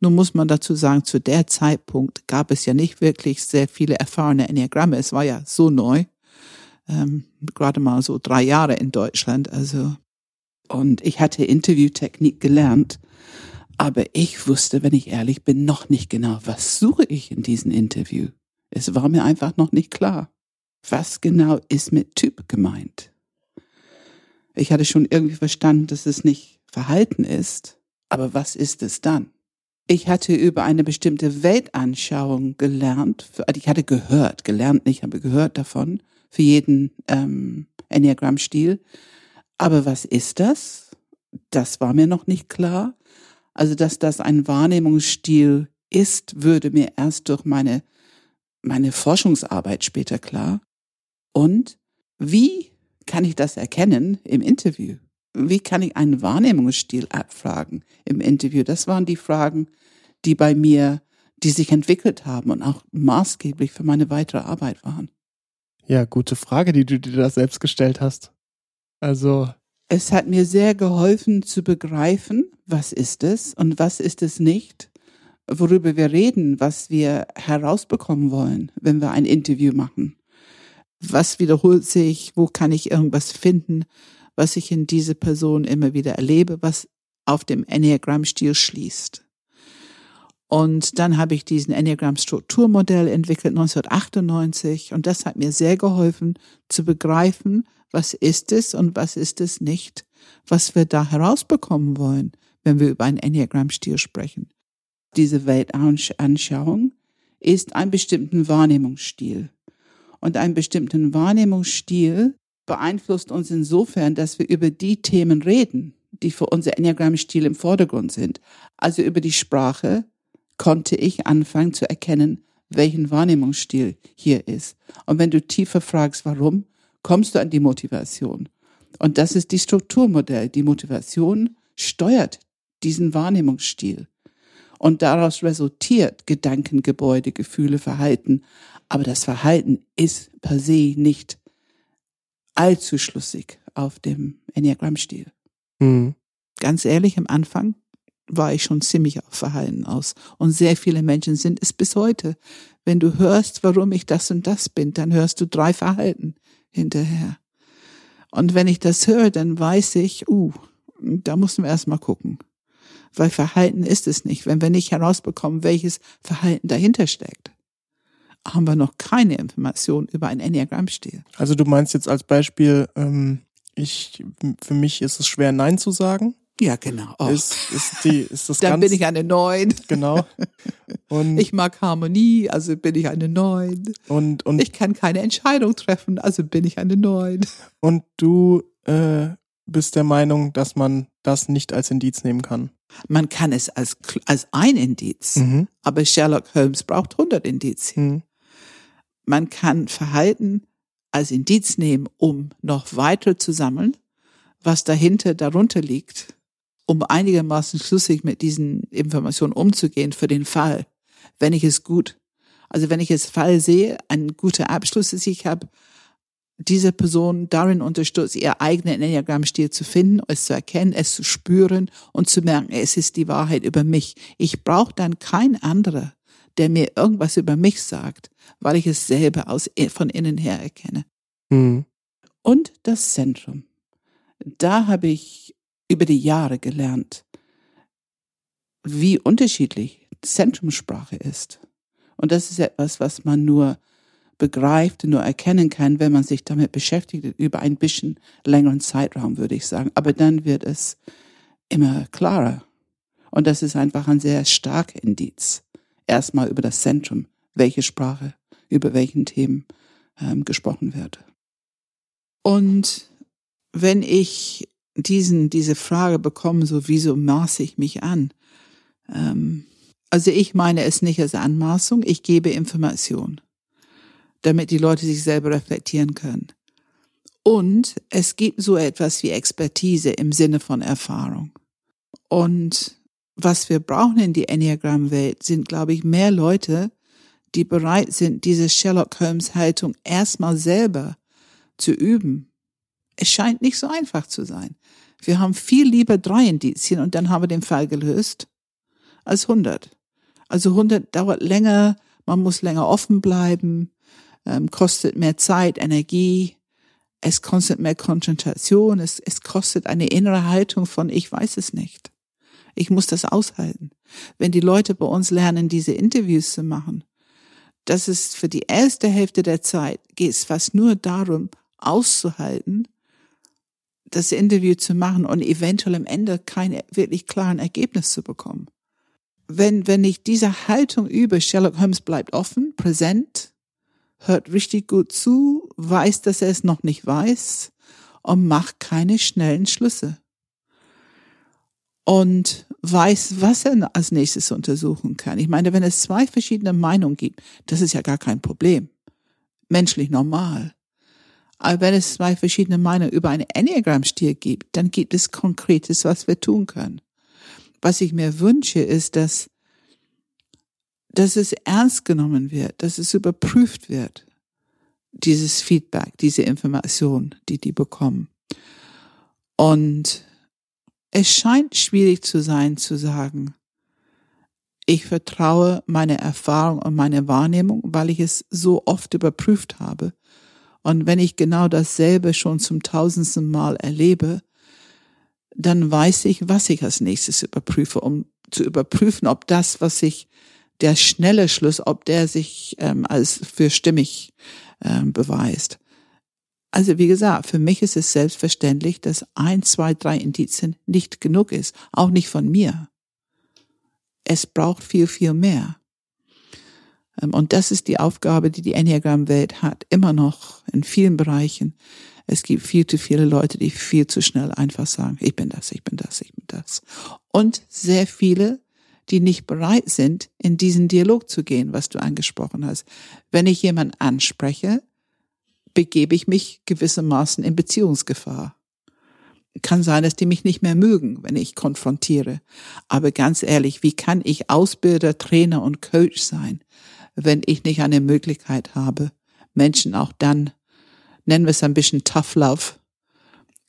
Nun muss man dazu sagen, zu der Zeitpunkt gab es ja nicht wirklich sehr viele erfahrene Enneagramme. Es war ja so neu. Ähm, gerade mal so drei Jahre in Deutschland. Also, und ich hatte Interviewtechnik gelernt. Aber ich wusste, wenn ich ehrlich bin, noch nicht genau, was suche ich in diesem Interview. Es war mir einfach noch nicht klar. Was genau ist mit Typ gemeint? Ich hatte schon irgendwie verstanden, dass es nicht Verhalten ist, aber was ist es dann? Ich hatte über eine bestimmte Weltanschauung gelernt, ich hatte gehört, gelernt nicht, aber gehört davon, für jeden ähm, Enneagramm-Stil. Aber was ist das? Das war mir noch nicht klar. Also, dass das ein Wahrnehmungsstil ist, würde mir erst durch meine, meine Forschungsarbeit später klar. Und wie kann ich das erkennen im Interview? Wie kann ich einen Wahrnehmungsstil abfragen im Interview? Das waren die Fragen, die bei mir, die sich entwickelt haben und auch maßgeblich für meine weitere Arbeit waren. Ja, gute Frage, die du dir da selbst gestellt hast. Also. Es hat mir sehr geholfen zu begreifen, was ist es und was ist es nicht, worüber wir reden, was wir herausbekommen wollen, wenn wir ein Interview machen. Was wiederholt sich, wo kann ich irgendwas finden, was ich in diese Person immer wieder erlebe, was auf dem Enneagram-Stil schließt. Und dann habe ich diesen Enneagram-Strukturmodell entwickelt 1998 und das hat mir sehr geholfen zu begreifen, was ist es und was ist es nicht, was wir da herausbekommen wollen wenn wir über einen Enneagram-Stil sprechen. Diese Weltanschauung ist ein bestimmten Wahrnehmungsstil. Und ein bestimmten Wahrnehmungsstil beeinflusst uns insofern, dass wir über die Themen reden, die für unser Enneagram-Stil im Vordergrund sind. Also über die Sprache konnte ich anfangen zu erkennen, welchen Wahrnehmungsstil hier ist. Und wenn du tiefer fragst, warum, kommst du an die Motivation. Und das ist die Strukturmodell. Die Motivation steuert diesen Wahrnehmungsstil. Und daraus resultiert Gedankengebäude, Gefühle, Verhalten. Aber das Verhalten ist per se nicht allzu schlüssig auf dem Enneagramm-Stil. Mhm. Ganz ehrlich, am Anfang war ich schon ziemlich auf Verhalten aus. Und sehr viele Menschen sind es bis heute. Wenn du hörst, warum ich das und das bin, dann hörst du drei Verhalten hinterher. Und wenn ich das höre, dann weiß ich, uh, da müssen wir erstmal gucken. Weil Verhalten ist es nicht. Wenn wir nicht herausbekommen, welches Verhalten dahinter steckt, haben wir noch keine Information über ein Enneagrammstil. Also du meinst jetzt als Beispiel, ähm, ich, für mich ist es schwer, Nein zu sagen. Ja, genau. Oh. Ist, ist, die, ist das Dann ganz, bin ich eine Neun. Genau. Und, Ich mag Harmonie, also bin ich eine Neun. und, und, Ich kann keine Entscheidung treffen, also bin ich eine Neun. und du äh, bist der Meinung, dass man das nicht als Indiz nehmen kann. Man kann es als, als ein Indiz, Mhm. aber Sherlock Holmes braucht 100 Indizien. Mhm. Man kann Verhalten als Indiz nehmen, um noch weiter zu sammeln, was dahinter, darunter liegt, um einigermaßen schlüssig mit diesen Informationen umzugehen für den Fall, wenn ich es gut, also wenn ich es Fall sehe, ein guter Abschluss ist, ich habe diese Person darin unterstützt, ihr eigenen Enneagrammstil zu finden, es zu erkennen, es zu spüren und zu merken, es ist die Wahrheit über mich. Ich brauche dann kein anderer, der mir irgendwas über mich sagt, weil ich es selber aus, von innen her erkenne. Mhm. Und das Zentrum. Da habe ich über die Jahre gelernt, wie unterschiedlich Zentrumssprache ist. Und das ist etwas, was man nur begreift, nur erkennen kann, wenn man sich damit beschäftigt, über ein bisschen längeren Zeitraum, würde ich sagen. Aber dann wird es immer klarer. Und das ist einfach ein sehr starker Indiz. Erstmal über das Zentrum, welche Sprache, über welchen Themen ähm, gesprochen wird. Und wenn ich diesen, diese Frage bekomme, so wieso maße ich mich an? Ähm, also ich meine es nicht als Anmaßung, ich gebe Information, damit die Leute sich selber reflektieren können. Und es gibt so etwas wie Expertise im Sinne von Erfahrung. Und was wir brauchen in die Enneagram-Welt sind, glaube ich, mehr Leute, die bereit sind, diese Sherlock Holmes-Haltung erstmal selber zu üben. Es scheint nicht so einfach zu sein. Wir haben viel lieber drei Indizien und dann haben wir den Fall gelöst als 100. Also 100 dauert länger, man muss länger offen bleiben, ähm, kostet mehr Zeit, Energie, es kostet mehr Konzentration, es, es kostet eine innere Haltung von ich weiß es nicht. Ich muss das aushalten. Wenn die Leute bei uns lernen, diese Interviews zu machen, das ist für die erste Hälfte der Zeit geht es fast nur darum, auszuhalten, das Interview zu machen und eventuell am Ende kein wirklich klaren Ergebnis zu bekommen. Wenn, wenn ich diese Haltung übe, Sherlock Holmes bleibt offen, präsent, hört richtig gut zu, weiß, dass er es noch nicht weiß und macht keine schnellen Schlüsse. Und weiß, was er als nächstes untersuchen kann. Ich meine, wenn es zwei verschiedene Meinungen gibt, das ist ja gar kein Problem. Menschlich normal. Aber wenn es zwei verschiedene Meinungen über einen Enneagram-Stil gibt, dann gibt es Konkretes, was wir tun können. Was ich mir wünsche, ist, dass, dass es ernst genommen wird, dass es überprüft wird, dieses Feedback, diese Information, die die bekommen. Und es scheint schwierig zu sein, zu sagen, ich vertraue meine Erfahrung und meine Wahrnehmung, weil ich es so oft überprüft habe. Und wenn ich genau dasselbe schon zum tausendsten Mal erlebe, dann weiß ich, was ich als nächstes überprüfe, um zu überprüfen, ob das, was ich, der schnelle Schluss, ob der sich ähm, als für stimmig ähm, beweist. Also wie gesagt, für mich ist es selbstverständlich, dass ein, zwei, drei Indizien nicht genug ist, auch nicht von mir. Es braucht viel, viel mehr. Und das ist die Aufgabe, die die Enneagram-Welt hat, immer noch in vielen Bereichen. Es gibt viel zu viele Leute, die viel zu schnell einfach sagen, ich bin das, ich bin das, ich bin das. Und sehr viele, die nicht bereit sind, in diesen Dialog zu gehen, was du angesprochen hast. Wenn ich jemanden anspreche, begebe ich mich gewissermaßen in Beziehungsgefahr. Kann sein, dass die mich nicht mehr mögen, wenn ich konfrontiere. Aber ganz ehrlich, wie kann ich Ausbilder, Trainer und Coach sein, wenn ich nicht eine Möglichkeit habe, Menschen auch dann, nennen wir es ein bisschen Tough Love,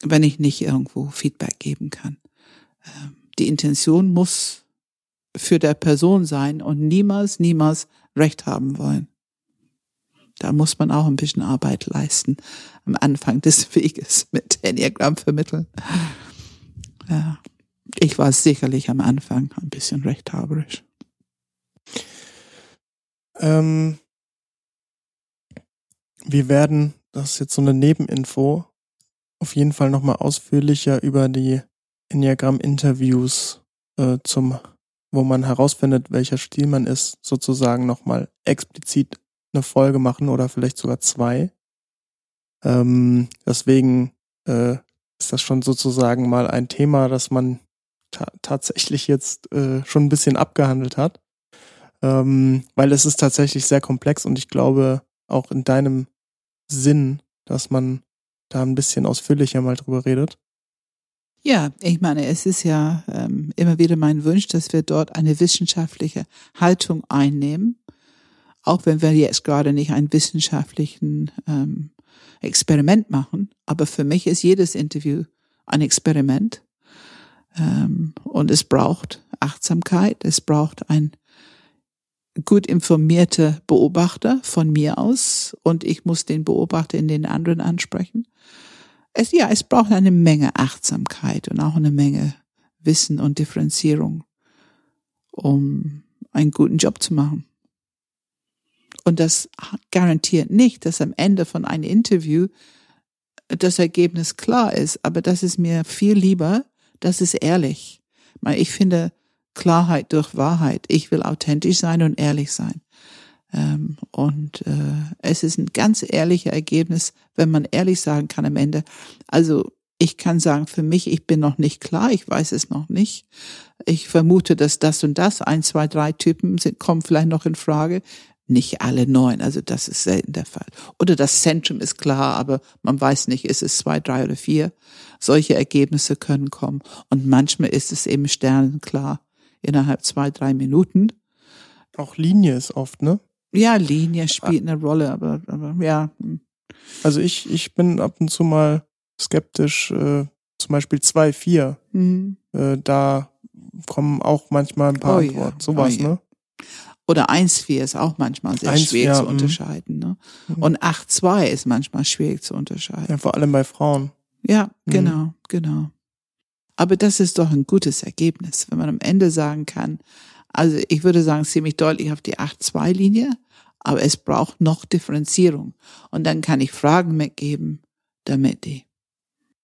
wenn ich nicht irgendwo Feedback geben kann. die Intention muss für der Person sein und niemals, niemals Recht haben wollen. Da muss man auch ein bisschen Arbeit leisten am Anfang des Weges mit Enneagramm vermitteln. Ja. Ich war sicherlich am Anfang ein bisschen rechthaberisch. Ähm, wir werden, das ist jetzt so eine Nebeninfo, auf jeden Fall nochmal ausführlicher über die Enneagramm-Interviews äh, zum, wo man herausfindet, welcher Stil man ist, sozusagen nochmal explizit eine Folge machen oder vielleicht sogar zwei. Ähm, deswegen äh, ist das schon sozusagen mal ein Thema, das man ta tatsächlich jetzt äh, schon ein bisschen abgehandelt hat. Ähm, weil es ist tatsächlich sehr komplex und ich glaube auch in deinem Sinn, dass man da ein bisschen ausführlicher mal drüber redet. Ja, ich meine, es ist ja ähm, immer wieder mein Wunsch, dass wir dort eine wissenschaftliche Haltung einnehmen, auch wenn wir jetzt gerade nicht einen wissenschaftlichen ähm, Experiment machen. Aber für mich ist jedes Interview ein Experiment. Ähm, und es braucht Achtsamkeit, es braucht ein gut informierte Beobachter von mir aus und ich muss den Beobachter in den anderen ansprechen. Es, ja, es braucht eine Menge Achtsamkeit und auch eine Menge Wissen und Differenzierung, um einen guten Job zu machen. Und das garantiert nicht, dass am Ende von einem Interview das Ergebnis klar ist, aber das ist mir viel lieber, das ist ehrlich. Ich finde Klarheit durch Wahrheit. Ich will authentisch sein und ehrlich sein. Ähm, und äh, es ist ein ganz ehrliches Ergebnis, wenn man ehrlich sagen kann am Ende. Also ich kann sagen, für mich, ich bin noch nicht klar, ich weiß es noch nicht. Ich vermute, dass das und das, ein, zwei, drei Typen sind, kommen vielleicht noch in Frage nicht alle neun, also das ist selten der Fall. Oder das Zentrum ist klar, aber man weiß nicht, ist es zwei, drei oder vier. Solche Ergebnisse können kommen. Und manchmal ist es eben sternenklar innerhalb zwei, drei Minuten. Auch Linie ist oft, ne? Ja, Linie spielt eine Rolle, aber, aber ja. Also ich, ich bin ab und zu mal skeptisch, äh, zum Beispiel zwei, vier. Mhm. Äh, da kommen auch manchmal ein paar oh, Antworten. Ja. Sowas, oh, ja. ne? Oder 1,4 ist auch manchmal sehr 1, schwierig ja, zu mhm. unterscheiden. Ne? Mhm. Und 8,2 ist manchmal schwierig zu unterscheiden. Ja, vor allem bei Frauen. Ja, mhm. genau, genau. Aber das ist doch ein gutes Ergebnis, wenn man am Ende sagen kann, also ich würde sagen ziemlich deutlich auf die 8-2-Linie, aber es braucht noch Differenzierung. Und dann kann ich Fragen mitgeben, damit die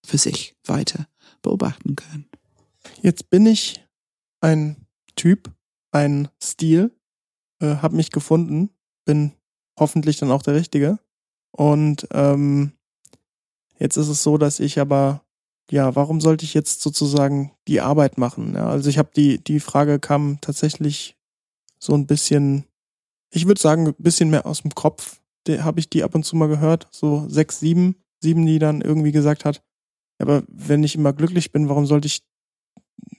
für sich weiter beobachten können. Jetzt bin ich ein Typ, ein Stil, äh, habe mich gefunden, bin hoffentlich dann auch der Richtige. Und ähm, jetzt ist es so, dass ich aber, ja, warum sollte ich jetzt sozusagen die Arbeit machen? Ja, also ich habe die, die Frage kam tatsächlich so ein bisschen, ich würde sagen, ein bisschen mehr aus dem Kopf. Habe ich die ab und zu mal gehört, so sechs, sieben, sieben, die dann irgendwie gesagt hat, aber wenn ich immer glücklich bin, warum sollte ich,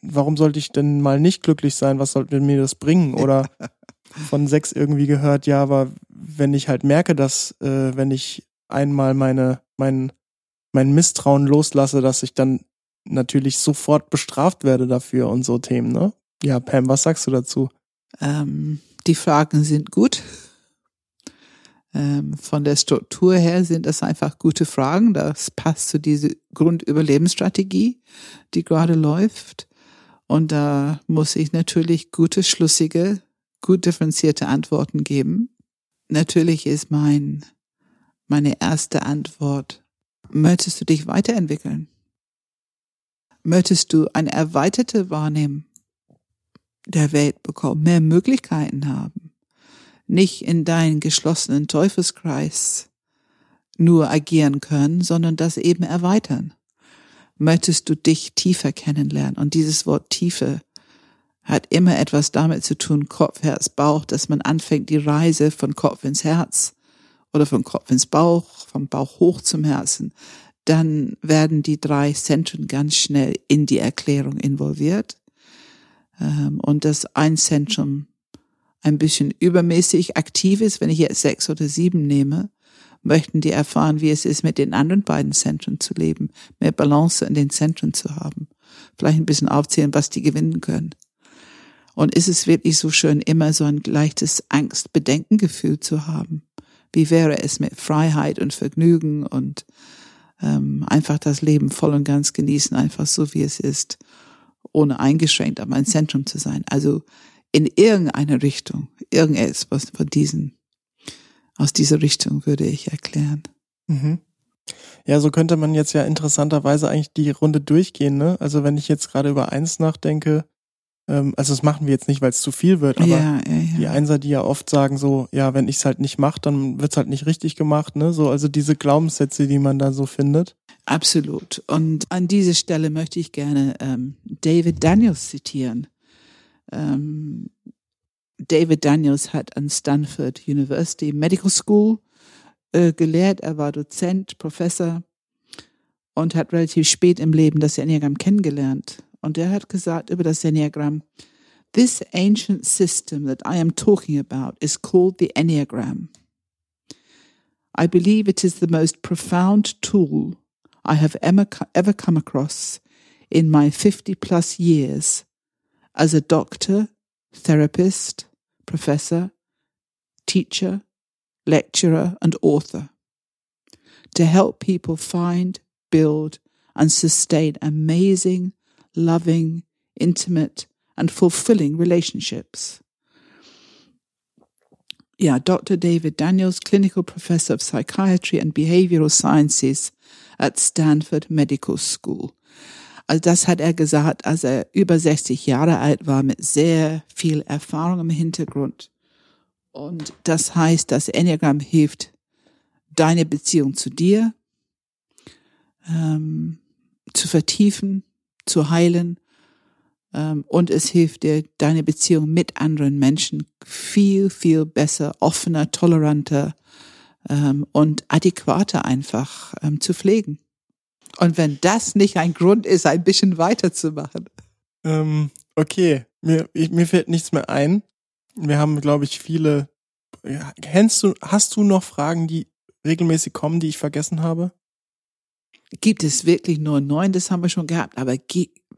warum sollte ich denn mal nicht glücklich sein? Was sollte mir das bringen? Oder von sechs irgendwie gehört, ja, aber wenn ich halt merke, dass äh, wenn ich einmal meine, mein, mein Misstrauen loslasse, dass ich dann natürlich sofort bestraft werde dafür und so Themen, ne? Ja, Pam, was sagst du dazu? Ähm, die Fragen sind gut. Ähm, von der Struktur her sind das einfach gute Fragen. Das passt zu dieser Grundüberlebensstrategie, die gerade läuft. Und da muss ich natürlich gute, schlüssige gut differenzierte Antworten geben. Natürlich ist mein, meine erste Antwort, möchtest du dich weiterentwickeln? Möchtest du eine erweiterte Wahrnehmung der Welt bekommen, mehr Möglichkeiten haben, nicht in deinen geschlossenen Teufelskreis nur agieren können, sondern das eben erweitern? Möchtest du dich tiefer kennenlernen? Und dieses Wort Tiefe hat immer etwas damit zu tun, Kopf, Herz, Bauch, dass man anfängt, die Reise von Kopf ins Herz oder von Kopf ins Bauch, vom Bauch hoch zum Herzen. Dann werden die drei Zentren ganz schnell in die Erklärung involviert. Ähm, und das ein Zentrum ein bisschen übermäßig aktiv ist, wenn ich jetzt sechs oder sieben nehme, möchten die erfahren, wie es ist, mit den anderen beiden Zentren zu leben, mehr Balance in den Zentren zu haben. Vielleicht ein bisschen aufzählen, was die gewinnen können. Und ist es wirklich so schön, immer so ein leichtes Angst-Bedenkengefühl zu haben? Wie wäre es mit Freiheit und Vergnügen und ähm, einfach das Leben voll und ganz genießen, einfach so wie es ist, ohne eingeschränkt aber ein Zentrum zu sein. Also in irgendeine Richtung, irgendetwas von diesen, aus dieser Richtung würde ich erklären. Mhm. Ja, so könnte man jetzt ja interessanterweise eigentlich die Runde durchgehen, ne? Also wenn ich jetzt gerade über eins nachdenke, ähm, also das machen wir jetzt nicht, weil es zu viel wird, aber ja, ja, ja. die Einser, die ja oft sagen so, ja, wenn ich es halt nicht mache, dann wird's halt nicht richtig gemacht, ne? So, also diese Glaubenssätze, die man da so findet. Absolut. Und an dieser Stelle möchte ich gerne ähm, David Daniels zitieren. Ähm, David Daniels hat an Stanford University Medical School äh, gelehrt. Er war Dozent, Professor und hat relativ spät im Leben das Enneagramm kennengelernt. Und er hat gesagt über das Enneagramm, This ancient system that I am talking about is called the Enneagram. I believe it is the most profound tool I have ever, ever come across in my 50 plus years as a doctor, therapist, professor, teacher, lecturer, and author to help people find, build, and sustain amazing loving, intimate, and fulfilling relationships. Yeah, Dr. David Daniels, clinical professor of psychiatry and behavioral sciences at Stanford Medical School. Also das hat er gesagt, als er über 60 Jahre alt war, mit sehr viel Erfahrung im Hintergrund. Und das heißt, das Enneagramm hilft, deine Beziehung zu dir ähm, zu vertiefen, zu heilen. Ähm, und es hilft dir, deine Beziehung mit anderen Menschen viel, viel besser, offener, toleranter ähm, und adäquater einfach ähm, zu pflegen. Und wenn das nicht ein Grund ist, ein bisschen weiterzumachen. Ähm, okay, mir, ich, mir fällt nichts mehr ein. Wir haben, glaube ich, viele. Kennst du, hast du noch Fragen, die regelmäßig kommen, die ich vergessen habe? Gibt es wirklich nur neun, das haben wir schon gehabt, aber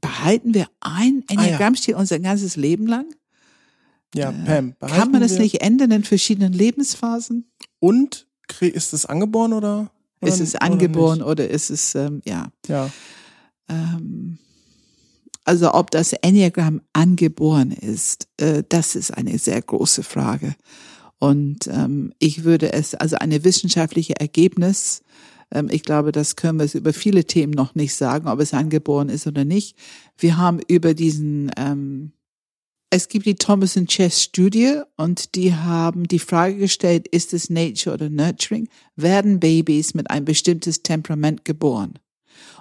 behalten wir ein Enneagrammstil ah, ja. unser ganzes Leben lang? Ja, äh, Pam. Kann man das nicht ändern in verschiedenen Lebensphasen? Und ist es angeboren oder? oder ist es angeboren oder, oder ist es, ähm, ja. Ja. Ähm, also ob das Enneagramm angeboren ist, äh, das ist eine sehr große Frage. Und ähm, ich würde es, also eine wissenschaftliche Ergebnis ich glaube, das können wir über viele Themen noch nicht sagen, ob es angeboren ist oder nicht. Wir haben über diesen, ähm, es gibt die Thomas Chess Studie und die haben die Frage gestellt, ist es Nature oder Nurturing? Werden Babys mit ein bestimmtes Temperament geboren?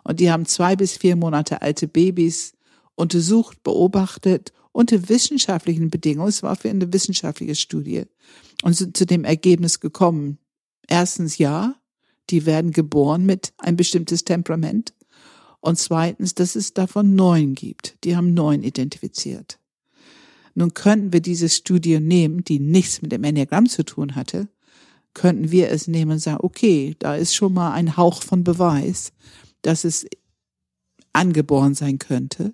Und die haben zwei bis vier Monate alte Babys untersucht, beobachtet unter wissenschaftlichen Bedingungen. Es war für eine wissenschaftliche Studie und sind zu dem Ergebnis gekommen. Erstens ja, die werden geboren mit ein bestimmtes Temperament. Und zweitens, dass es davon neun gibt. Die haben neun identifiziert. Nun könnten wir diese Studie nehmen, die nichts mit dem Enneagramm zu tun hatte, könnten wir es nehmen und sagen, okay, da ist schon mal ein Hauch von Beweis, dass es angeboren sein könnte.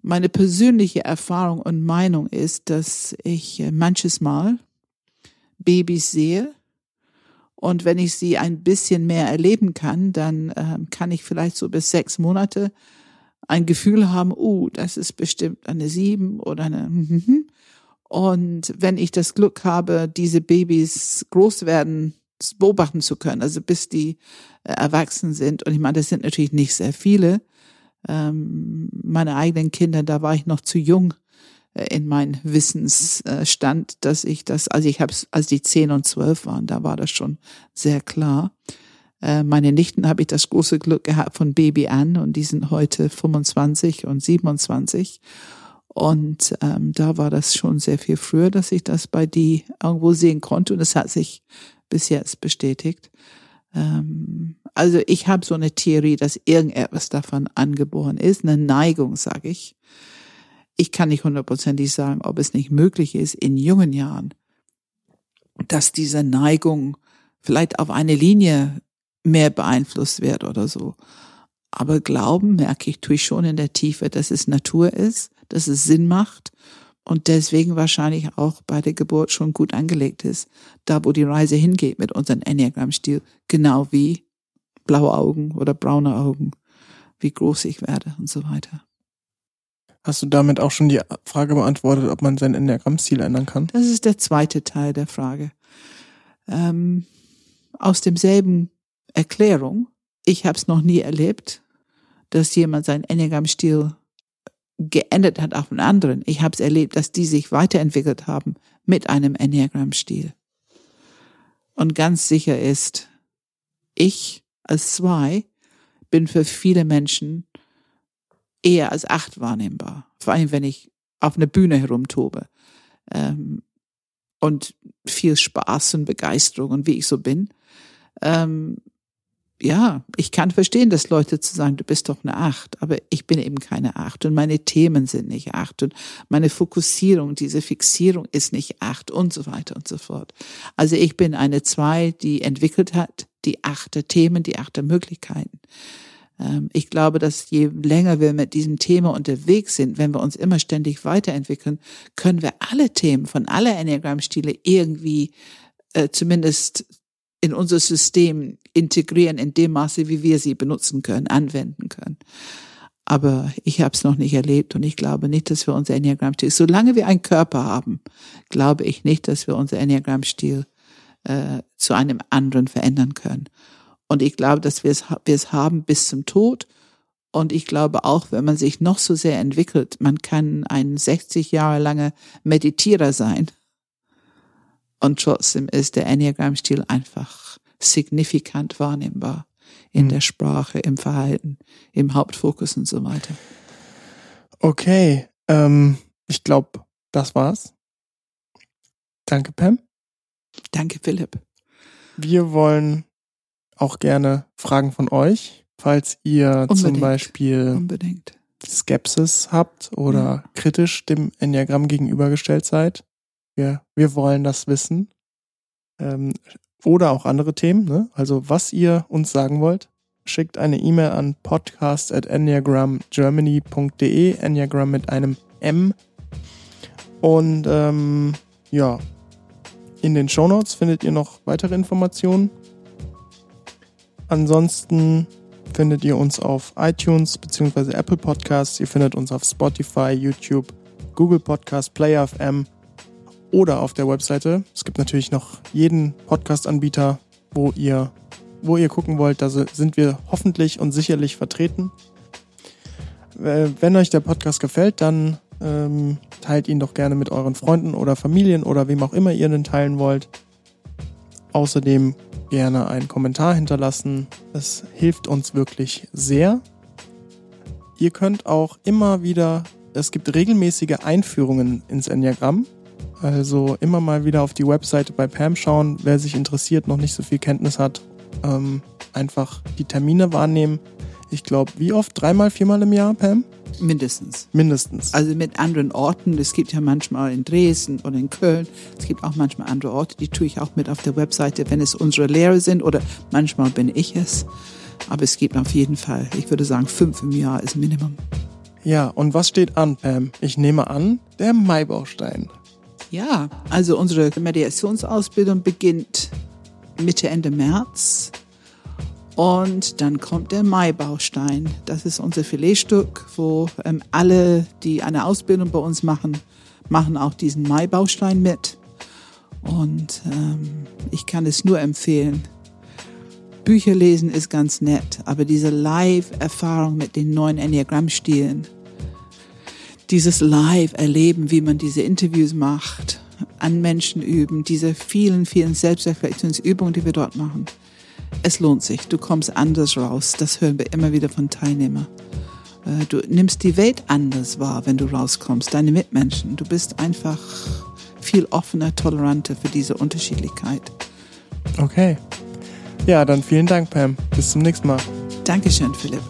Meine persönliche Erfahrung und Meinung ist, dass ich manches Mal Babys sehe, und wenn ich sie ein bisschen mehr erleben kann, dann äh, kann ich vielleicht so bis sechs Monate ein Gefühl haben, uh, das ist bestimmt eine sieben oder eine. Mhm. Und wenn ich das Glück habe, diese Babys groß werden, beobachten zu können, also bis die äh, erwachsen sind. Und ich meine, das sind natürlich nicht sehr viele. Ähm, meine eigenen Kinder, da war ich noch zu jung, in mein Wissensstand, dass ich das, also ich habe es, als die zehn und zwölf waren, da war das schon sehr klar. Äh, meine Nichten habe ich das große Glück gehabt von Baby an und die sind heute 25 und 27. Und ähm, da war das schon sehr viel früher, dass ich das bei die irgendwo sehen konnte und es hat sich bis jetzt bestätigt. Ähm, also ich habe so eine Theorie, dass irgendetwas davon angeboren ist, eine Neigung, sage ich. Ich kann nicht hundertprozentig sagen, ob es nicht möglich ist, in jungen Jahren, dass diese Neigung vielleicht auf eine Linie mehr beeinflusst wird oder so. Aber Glauben merke ich, tue ich schon in der Tiefe, dass es Natur ist, dass es Sinn macht und deswegen wahrscheinlich auch bei der Geburt schon gut angelegt ist, da wo die Reise hingeht mit unserem Enneagramm-Stil, genau wie blaue Augen oder braune Augen, wie groß ich werde und so weiter. Hast du damit auch schon die Frage beantwortet, ob man sein Enneagramm-Stil ändern kann? Das ist der zweite Teil der Frage. Ähm, aus demselben Erklärung, ich habe es noch nie erlebt, dass jemand seinen Enneagramm-Stil geändert hat auf einen anderen. Ich habe es erlebt, dass die sich weiterentwickelt haben mit einem Enneagramm-Stil. Und ganz sicher ist, ich als zwei bin für viele Menschen eher als acht wahrnehmbar. Vor allem, wenn ich auf einer Bühne herumtobe. Ähm, und viel Spaß und Begeisterung und wie ich so bin. Ähm, ja, ich kann verstehen, dass Leute zu sagen, du bist doch eine Acht, aber ich bin eben keine Acht und meine Themen sind nicht Acht und meine Fokussierung, diese Fixierung ist nicht Acht und so weiter und so fort. Also ich bin eine Zwei, die entwickelt hat, die achte Themen, die achte Möglichkeiten. Ähm, ich glaube, dass je länger wir mit diesem Thema unterwegs sind, wenn wir uns immer ständig weiterentwickeln, können wir alle Themen von aller Enneagram-Stile irgendwie äh, zumindest in unser System integrieren in dem Maße, wie wir sie benutzen können, anwenden können. Aber ich habe es noch nicht erlebt und ich glaube nicht, dass wir unser Enneagramm-Stil, solange wir einen Körper haben, glaube ich nicht, dass wir unser Enneagramm-Stil äh, zu einem anderen verändern können. Und ich glaube, dass wir es, wir es haben bis zum Tod. Und ich glaube auch, wenn man sich noch so sehr entwickelt, man kann ein 60 Jahre langer Meditierer sein und trotzdem ist der Enneagram-Stil einfach signifikant wahrnehmbar in mhm. der Sprache, im Verhalten, im Hauptfokus und so weiter. Okay, ähm, ich glaube, das war's. Danke, Pam. Danke, Philipp. Wir wollen auch gerne Fragen von euch, falls ihr Unbedingt. zum Beispiel Unbedingt. Skepsis habt oder ja. kritisch dem Enneagramm gegenübergestellt seid. Wir, wir wollen das wissen. Ähm, oder auch andere Themen. Ne? Also was ihr uns sagen wollt, schickt eine E-Mail an podcast at enneagramgermany.de, Enneagram mit einem M. Und ähm, ja, in den Show Notes findet ihr noch weitere Informationen. Ansonsten findet ihr uns auf iTunes bzw. Apple Podcasts. Ihr findet uns auf Spotify, YouTube, Google Podcast, Player FM oder auf der Webseite. Es gibt natürlich noch jeden Podcast-Anbieter, wo ihr, wo ihr gucken wollt. Da sind wir hoffentlich und sicherlich vertreten. Äh, wenn euch der Podcast gefällt, dann ähm, teilt ihn doch gerne mit euren Freunden oder Familien oder wem auch immer ihr den teilen wollt. Außerdem gerne einen Kommentar hinterlassen. Es hilft uns wirklich sehr. Ihr könnt auch immer wieder, es gibt regelmäßige Einführungen ins Enneagramm. Also immer mal wieder auf die Webseite bei Pam schauen, wer sich interessiert, noch nicht so viel Kenntnis hat. Ähm, einfach die Termine wahrnehmen. Ich glaube, wie oft? Dreimal, viermal im Jahr, Pam? Mindestens. Mindestens. Also mit anderen Orten. Es gibt ja manchmal in Dresden oder in Köln. Es gibt auch manchmal andere Orte, die tue ich auch mit auf der Webseite, wenn es unsere Lehrer sind oder manchmal bin ich es. Aber es gibt auf jeden Fall, ich würde sagen, fünf im Jahr ist Minimum. Ja, und was steht an, Pam? Ich nehme an, der Maibaustein. Ja, also unsere Mediationsausbildung beginnt Mitte, Ende März. Und dann kommt der Maibaustein. Das ist unser Filetstück, wo ähm, alle, die eine Ausbildung bei uns machen, machen auch diesen Maibaustein mit. Und ähm, ich kann es nur empfehlen. Bücher lesen ist ganz nett, aber diese Live-Erfahrung mit den neuen Enneagramm-Stilen, dieses Live-Erleben, wie man diese Interviews macht, an Menschen üben, diese vielen, vielen Selbstreflexionsübungen, die wir dort machen. Es lohnt sich. Du kommst anders raus. Das hören wir immer wieder von Teilnehmern. Äh, du nimmst die Welt anders wahr, wenn du rauskommst, deine Mitmenschen. Du bist einfach viel offener, toleranter für diese Unterschiedlichkeit. Okay. Ja, dann vielen Dank, Pam. Bis zum nächsten Mal. Dankeschön, Philipp.